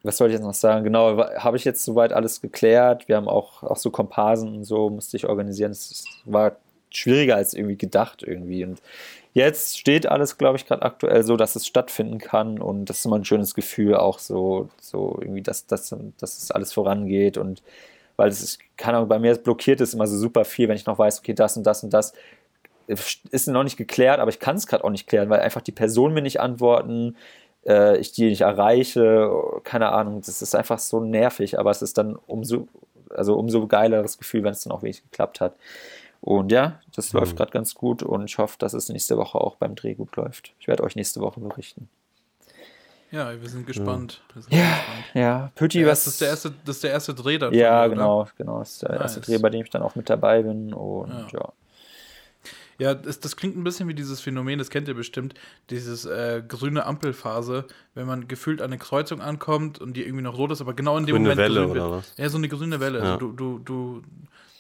was soll ich jetzt noch sagen? Genau, habe ich jetzt soweit alles geklärt. Wir haben auch, auch so Komparsen und so, musste ich organisieren. Es war schwieriger als irgendwie gedacht irgendwie. Und jetzt steht alles, glaube ich, gerade aktuell so, dass es stattfinden kann. Und das ist immer ein schönes Gefühl, auch so, so irgendwie, dass, dass, dass es alles vorangeht. Und weil es ist, keine Ahnung, bei mir blockiert es immer so super viel, wenn ich noch weiß, okay, das und das und das ist noch nicht geklärt, aber ich kann es gerade auch nicht klären, weil einfach die Personen mir nicht antworten, äh, ich die nicht erreiche, keine Ahnung, das ist einfach so nervig, aber es ist dann umso, also umso geileres Gefühl, wenn es dann auch wirklich geklappt hat. Und ja, das Mhm. läuft gerade ganz gut und ich hoffe, dass es nächste Woche auch beim Dreh gut läuft. Ich werde euch nächste Woche berichten. Ja, wir sind gespannt. Wir sind Ja, gespannt. Ja, Pütti, Ja, was das, ist der erste, das ist der erste Dreh dann. Ja, genau, genau. Das ist der erste Nice. Dreh, bei dem ich dann auch mit dabei bin und Ja. ja. Ja, das, das klingt ein bisschen wie dieses Phänomen, das kennt ihr bestimmt, dieses äh, grüne Ampelphase, wenn man gefühlt an eine Kreuzung ankommt und die irgendwie noch rot ist, aber genau in dem Grüne Moment Welle grün wird. oder was? Ja, so eine grüne Welle. Ja. Also du, du, du,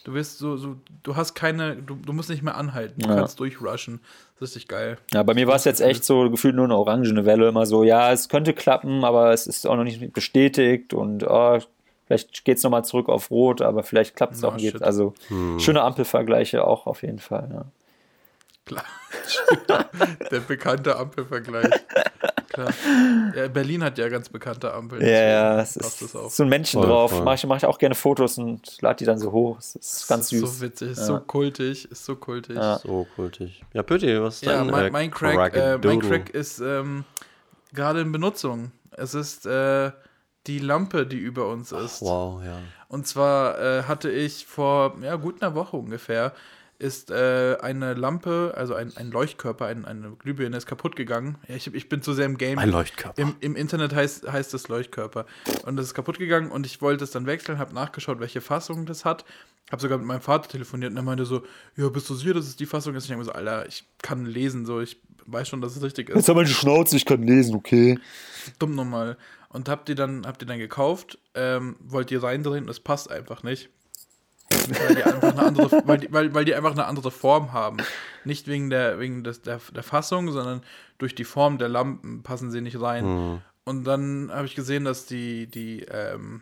du wirst so, so, du hast keine, du, du musst nicht mehr anhalten, du Ja. kannst durchrushen. Das ist richtig geil. Ja, bei mir war es jetzt echt so gefühlt nur eine orangene Welle, immer so, ja, es könnte klappen, aber es ist auch noch nicht bestätigt und oh, vielleicht geht es nochmal zurück auf Rot, aber vielleicht klappt es Oh, auch nicht. shit. Also Hm. schöne Ampelvergleiche auch auf jeden Fall. Ja. Klar. [LAUGHS] Der bekannte Ampelvergleich. Klar. Ja, Berlin hat ja ganz bekannte Ampeln. Ja, ja, es passt ist das auch. so ein Männchen Voll, drauf. Mache ich, mach ich auch gerne Fotos und lade die dann so hoch. Es ist ganz Das süß. ist So witzig, ist Ja. so kultig, ist so kultig. Ja. So kultig. Ja, Pötti, was ist Ja, dein mein, äh, mein, Crack, äh, mein? Crack ist ähm, gerade in Benutzung. Es ist äh, die Lampe, die über uns ist. Wow, ja. Und zwar äh, hatte ich vor ja, gut einer Woche ungefähr, ist äh, eine Lampe, also ein, ein Leuchtkörper, ein, eine Glühbirne ist kaputt gegangen. Ja, ich, ich bin zu sehr im Game. Ein Leuchtkörper. Im, Im Internet heißt, heißt es Leuchtkörper. Und das ist kaputt gegangen und ich wollte es dann wechseln, habe nachgeschaut, welche Fassung das hat. Habe sogar mit meinem Vater telefoniert und er meinte so, ja, bist du sicher, dass es die Fassung ist? Ich habe mir so, Alter, ich kann lesen, so, ich weiß schon, dass es richtig ist. Jetzt haben wir die Schnauze, ich kann lesen, okay. Dumm nochmal. Und habt ihr dann, habt ihr dann gekauft, ähm, wollt ihr reindrehen und es passt einfach nicht. Weil, die einfach eine andere, weil, die, weil, weil die einfach eine andere Form haben. Nicht wegen der, wegen des, der, der Fassung, sondern durch die Form der Lampen passen sie nicht rein. Mhm. Und dann habe ich gesehen, dass die, die ähm,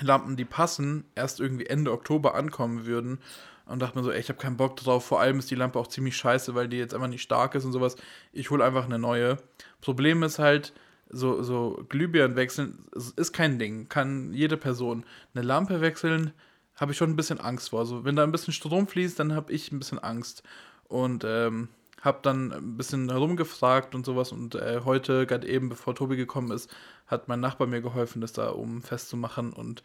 Lampen, die passen, erst irgendwie Ende Oktober ankommen würden. Und dachte mir so, ey, ich habe keinen Bock drauf. Vor allem ist die Lampe auch ziemlich scheiße, weil die jetzt einfach nicht stark ist und sowas. Ich hole einfach eine neue. Problem ist halt, so, so Glühbirnen wechseln ist kein Ding. Kann jede Person. Eine Lampe wechseln, habe ich schon ein bisschen Angst vor. Also wenn da ein bisschen Strom fließt, dann habe ich ein bisschen Angst. Und ähm, habe dann ein bisschen herumgefragt und sowas. Und äh, heute, gerade eben, bevor Tobi gekommen ist, hat mein Nachbar mir geholfen, das da oben festzumachen. Und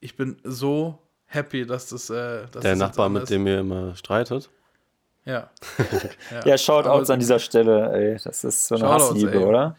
ich bin so happy, dass das. Äh, dass Der das Nachbar, mit dem ihr immer streitet. Ja. [LAUGHS] Ja, schaut Aber- aus an dieser Stelle, ey. Das ist so eine Shoutouts, Hassliebe, ey. oder?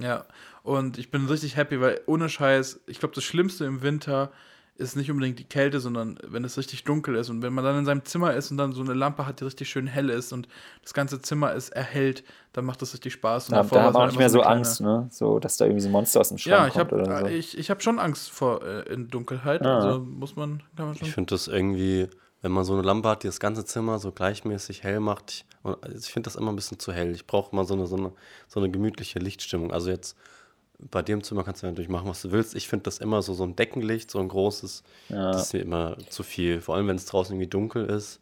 Ja, und ich bin richtig happy, weil ohne Scheiß, ich glaube, das Schlimmste im Winter ist nicht unbedingt die Kälte, sondern wenn es richtig dunkel ist und wenn man dann in seinem Zimmer ist und dann so eine Lampe hat, die richtig schön hell ist und das ganze Zimmer ist erhellt, dann macht das richtig Spaß. Und Da, davor da hat es man nicht mehr so Angst, ne? So, dass da irgendwie so ein Monster aus dem Schrank Ja, ich kommt habe oder so. ich, ich hab schon Angst vor äh, in Dunkelheit, Ah. also muss man, kann man schon. Ich finde das irgendwie, wenn man so eine Lampe hat, die das ganze Zimmer so gleichmäßig hell macht, ich, und ich finde das immer ein bisschen zu hell. Ich brauche mal so eine, so, eine, so eine gemütliche Lichtstimmung. Also jetzt bei dem Zimmer kannst du natürlich machen, was du willst. Ich finde das immer so, so ein Deckenlicht, so ein großes, Ja. das ist mir immer zu viel. Vor allem, wenn es draußen irgendwie dunkel ist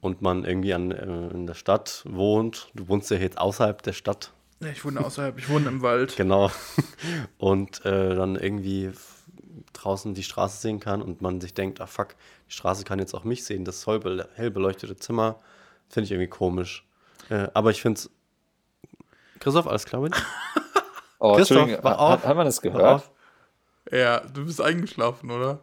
und man irgendwie an, äh, in der Stadt wohnt. Du wohnst ja jetzt außerhalb der Stadt, Ja, ich wohne außerhalb, ich wohne im Wald. [LAUGHS] Genau. Und äh, dann irgendwie draußen die Straße sehen kann und man sich denkt, ah fuck, die Straße kann jetzt auch mich sehen. Das hell hell beleuchtete Zimmer finde ich irgendwie komisch. Äh, aber ich finde es. Christoph, alles klar mit? [LAUGHS] Oh, Christoph, Entschuldigung, hat, auf. hat man das gehört? Ja, du bist eingeschlafen, oder?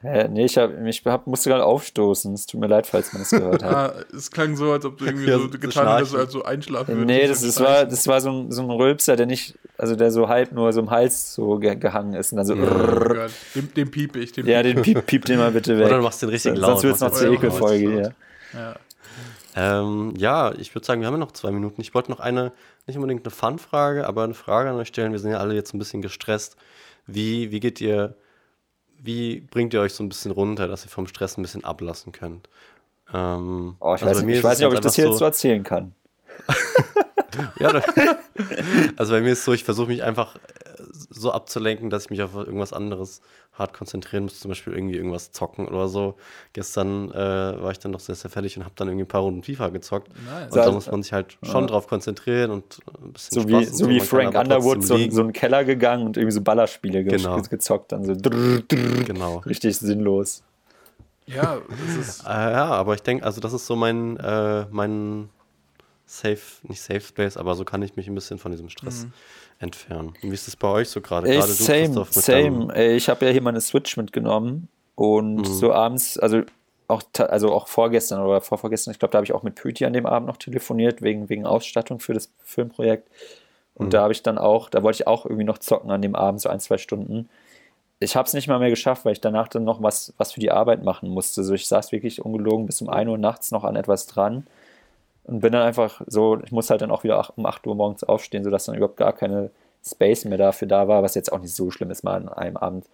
Hä? Nee, ich, hab, ich hab, musste gerade aufstoßen. Es tut mir leid, falls man das gehört hat. [LAUGHS] Ah, es klang so, als ob du irgendwie Ja, so getan hättest, als so einschlafen würdest. Nee, das, das, war, das war so ein, so ein Rülpser, der nicht, also der so halb nur so im Hals so ge gehangen ist und dann so. Oh Gott, dem, dem piepe ich. Dem Ja, den piep, piep den mal bitte weg. Oder du machst den richtig Sonst laut. wird es noch machst zur den Ekelfolge hier. Ja. Ähm, ja, ich würde sagen, wir haben ja noch zwei Minuten. Ich wollte noch eine, nicht unbedingt eine Fun-Frage, aber eine Frage an euch stellen. Wir sind ja alle jetzt ein bisschen gestresst. Wie, wie geht ihr, wie bringt ihr euch so ein bisschen runter, dass ihr vom Stress ein bisschen ablassen könnt? Ähm, Oh, ich also weiß, nicht, ich weiß nicht, ob ich das hier einfach jetzt so erzählen kann. [LAUGHS] Ja, [LAUGHS] also bei mir ist es so, ich versuche mich einfach so abzulenken, dass ich mich auf irgendwas anderes hart konzentrieren muss, zum Beispiel irgendwie irgendwas zocken oder so. Gestern äh, war ich dann noch sehr, sehr fertig und habe dann irgendwie ein paar Runden FIFA gezockt. Nice. Und da Also- muss man sich halt schon drauf konzentrieren und ein bisschen So wie, so wie Frank Underwood so, so einen Keller gegangen und irgendwie so Ballerspiele ge Genau. gezockt, dann so drrr, drrr, Genau. richtig sinnlos. ja, das ist. Äh, [LAUGHS] ja, aber ich denke, also das ist so mein, äh, mein Safe, nicht Safe Space, aber so kann ich mich ein bisschen von diesem Stress entfernen. Wie ist das bei euch so gerade? Ey, Gerade du, same, Christoph, same. Ey, ich habe ja hier meine Switch mitgenommen und Mhm. so abends, also auch, also auch vorgestern oder vorvorgestern, ich glaube, da habe ich auch mit Püti an dem Abend noch telefoniert, wegen, wegen Ausstattung für das Filmprojekt. Und Mhm. da habe ich dann auch, da wollte ich auch irgendwie noch zocken an dem Abend, so ein, zwei Stunden. Ich habe es nicht mal mehr geschafft, weil ich danach dann noch was, was für die Arbeit machen musste. So, ich saß wirklich ungelogen bis um 1 Uhr nachts noch an etwas dran und bin dann einfach so, ich muss halt dann auch wieder um 8 Uhr morgens aufstehen, sodass dann überhaupt gar keine Space mehr dafür da war, was jetzt auch nicht so schlimm ist mal an einem Abend.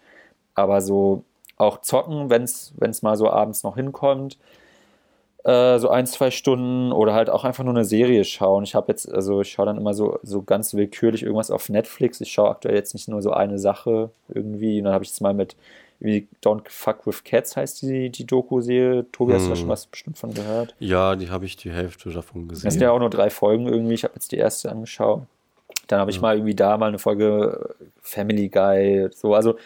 Aber so auch zocken, wenn es mal so abends noch hinkommt, äh, so ein, zwei Stunden oder halt auch einfach nur eine Serie schauen. Ich habe jetzt, also ich schaue dann immer so, so ganz willkürlich irgendwas auf Netflix. Ich schaue aktuell jetzt nicht nur so eine Sache irgendwie. Und dann habe ich jetzt mal mit wie Don't Fuck with Cats heißt die, die Doku-Serie. Tobi, hast du da Hm. schon was bestimmt von gehört? Ja, die habe ich die Hälfte davon gesehen. Das sind ja auch nur drei Folgen irgendwie. Ich habe jetzt die erste angeschaut. Dann habe ich mal irgendwie da mal eine Folge äh, Family Guy, so, also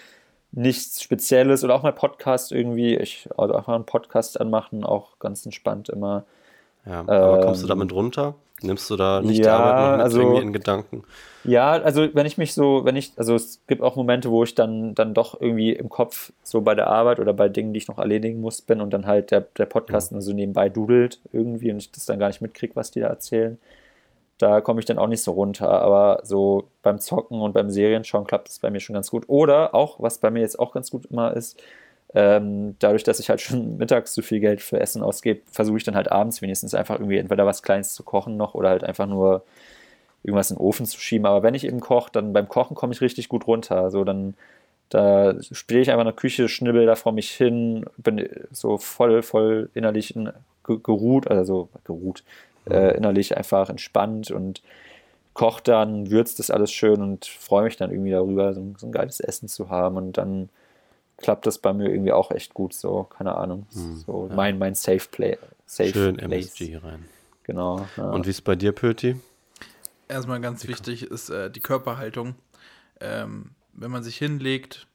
nichts Spezielles oder auch mal Podcast irgendwie. Ich also einfach einen Podcast anmachen, auch ganz entspannt immer. Ja, aber kommst du Ähm, damit runter? Nimmst du da nicht die ja, Arbeit noch mit also- irgendwie in Gedanken? Ja, also wenn ich mich so, wenn ich, also es gibt auch Momente, wo ich dann, dann doch irgendwie im Kopf so bei der Arbeit oder bei Dingen, die ich noch erledigen muss, bin und dann halt der, der Podcast nur so nebenbei dudelt irgendwie und ich das dann gar nicht mitkriege, was die da erzählen. Da komme ich dann auch nicht so runter, aber so beim Zocken und beim Serienschauen klappt das bei mir schon ganz gut. Oder auch, was bei mir jetzt auch ganz gut immer ist, ähm, dadurch, dass ich halt schon [LAUGHS] mittags zu viel Geld für Essen ausgebe, versuche ich dann halt abends wenigstens einfach irgendwie entweder was Kleines zu kochen noch oder halt einfach nur irgendwas in den Ofen zu schieben. Aber wenn ich eben koche, dann beim Kochen komme ich richtig gut runter. Also dann da stehe ich einfach in der Küche, schnibbel da vor mich hin, bin so voll, voll innerlich in, geruht, also geruht, äh, mhm. innerlich einfach entspannt und koche dann, würzt das alles schön und freue mich dann irgendwie darüber, so, so, ein geiles Essen zu haben und dann klappt das bei mir irgendwie auch echt gut, so, keine Ahnung, mhm, so ja. mein, mein Safe Play. Safe Schön Place. MSG rein. Genau. Ja. Und wie ist bei dir, Pöti? Erstmal ganz die wichtig ist äh, die Körperhaltung. Ähm, wenn man sich hinlegt,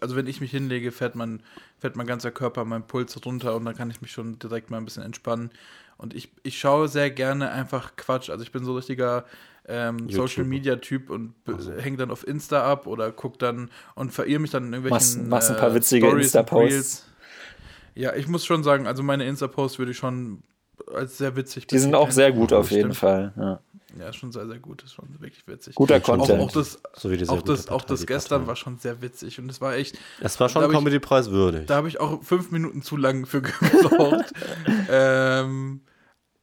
also wenn ich mich hinlege, fährt mein, fährt mein ganzer Körper, mein Puls runter und dann kann ich mich schon direkt mal ein bisschen entspannen. Und ich, ich schaue sehr gerne einfach Quatsch. Also ich bin so richtiger ähm, Social Media Typ und also. hänge dann auf Insta ab oder guck dann und verirre mich dann in irgendwelchen. Machst, machst ein paar äh, witzige Insta-Posts. Ja, ich muss schon sagen, also meine Insta-Posts würde ich schon als sehr witzig Die sind auch sehr gut auf jeden Fall. Ja. Ja, schon sehr, sehr gut. Das ist schon wirklich witzig. Guter Content. Auch, auch das, so auch das, auch das gestern war schon sehr witzig und es war echt. Es war schon Comedy-Preis würdig. Da habe ich auch fünf Minuten zu lang für [LAUGHS] gebraucht. ähm,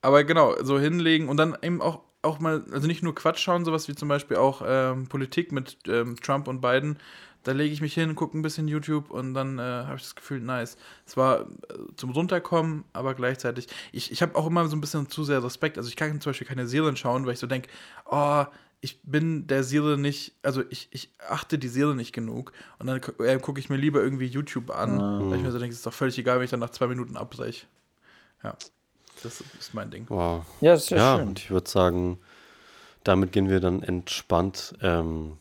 aber genau, so hinlegen und dann eben auch, auch mal, also nicht nur Quatsch schauen, sowas wie zum Beispiel auch ähm, Politik mit ähm, Trump und Biden, da lege ich mich hin, gucke ein bisschen YouTube und dann äh, habe ich das Gefühl, nice. Es war äh, zum Runterkommen, aber gleichzeitig, ich, ich habe auch immer so ein bisschen zu sehr Respekt. Also ich kann zum Beispiel keine Serien schauen, weil ich so denke, oh, ich bin der Seele nicht, also ich, ich achte die Seele nicht genug. Und dann äh, gucke ich mir lieber irgendwie YouTube an, mhm. weil ich mir so denke, es ist doch völlig egal, wenn ich dann nach zwei Minuten abbreche. Ja, das ist mein Ding. Wow. Ja, das ist ja, ja schön. und ich würde sagen, damit gehen wir dann entspannt ähm,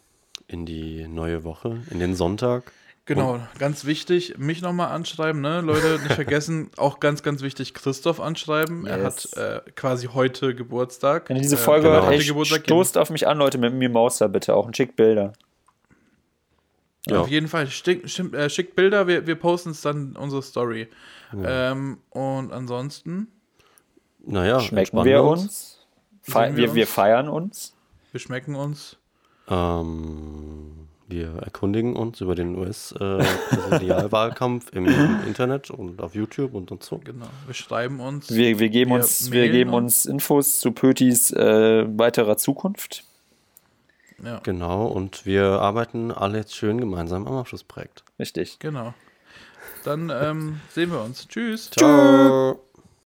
in die neue Woche, in den Sonntag. Genau, und ganz wichtig, mich nochmal anschreiben, ne? Leute, nicht [LAUGHS] vergessen, auch ganz, ganz wichtig, Christoph anschreiben. Yes. Er hat äh, quasi heute Geburtstag. Wenn ihr diese Folge äh, genau. hey, stoßt auf mich an, Leute, mit mir Mauser bitte, auch ein schick Bilder. Ja. Auf jeden Fall, schick, schick, äh, schickt Bilder, wir, wir posten es dann in unsere Story. Ja. Ähm, und ansonsten. Naja, schmecken wir uns. wir, wir, wir feiern uns. Wir schmecken uns. Ähm, wir erkundigen uns über den US-Präsidialwahlkampf im Internet und auf YouTube und, und so. Genau. Wir schreiben uns. Wir, wir geben, wir uns, wir geben uns Infos zu Pötis äh, weiterer Zukunft. Ja. Genau, und wir arbeiten alle jetzt schön gemeinsam am Abschlussprojekt. Richtig. Genau. Dann ähm, sehen wir uns. Tschüss. Ciao.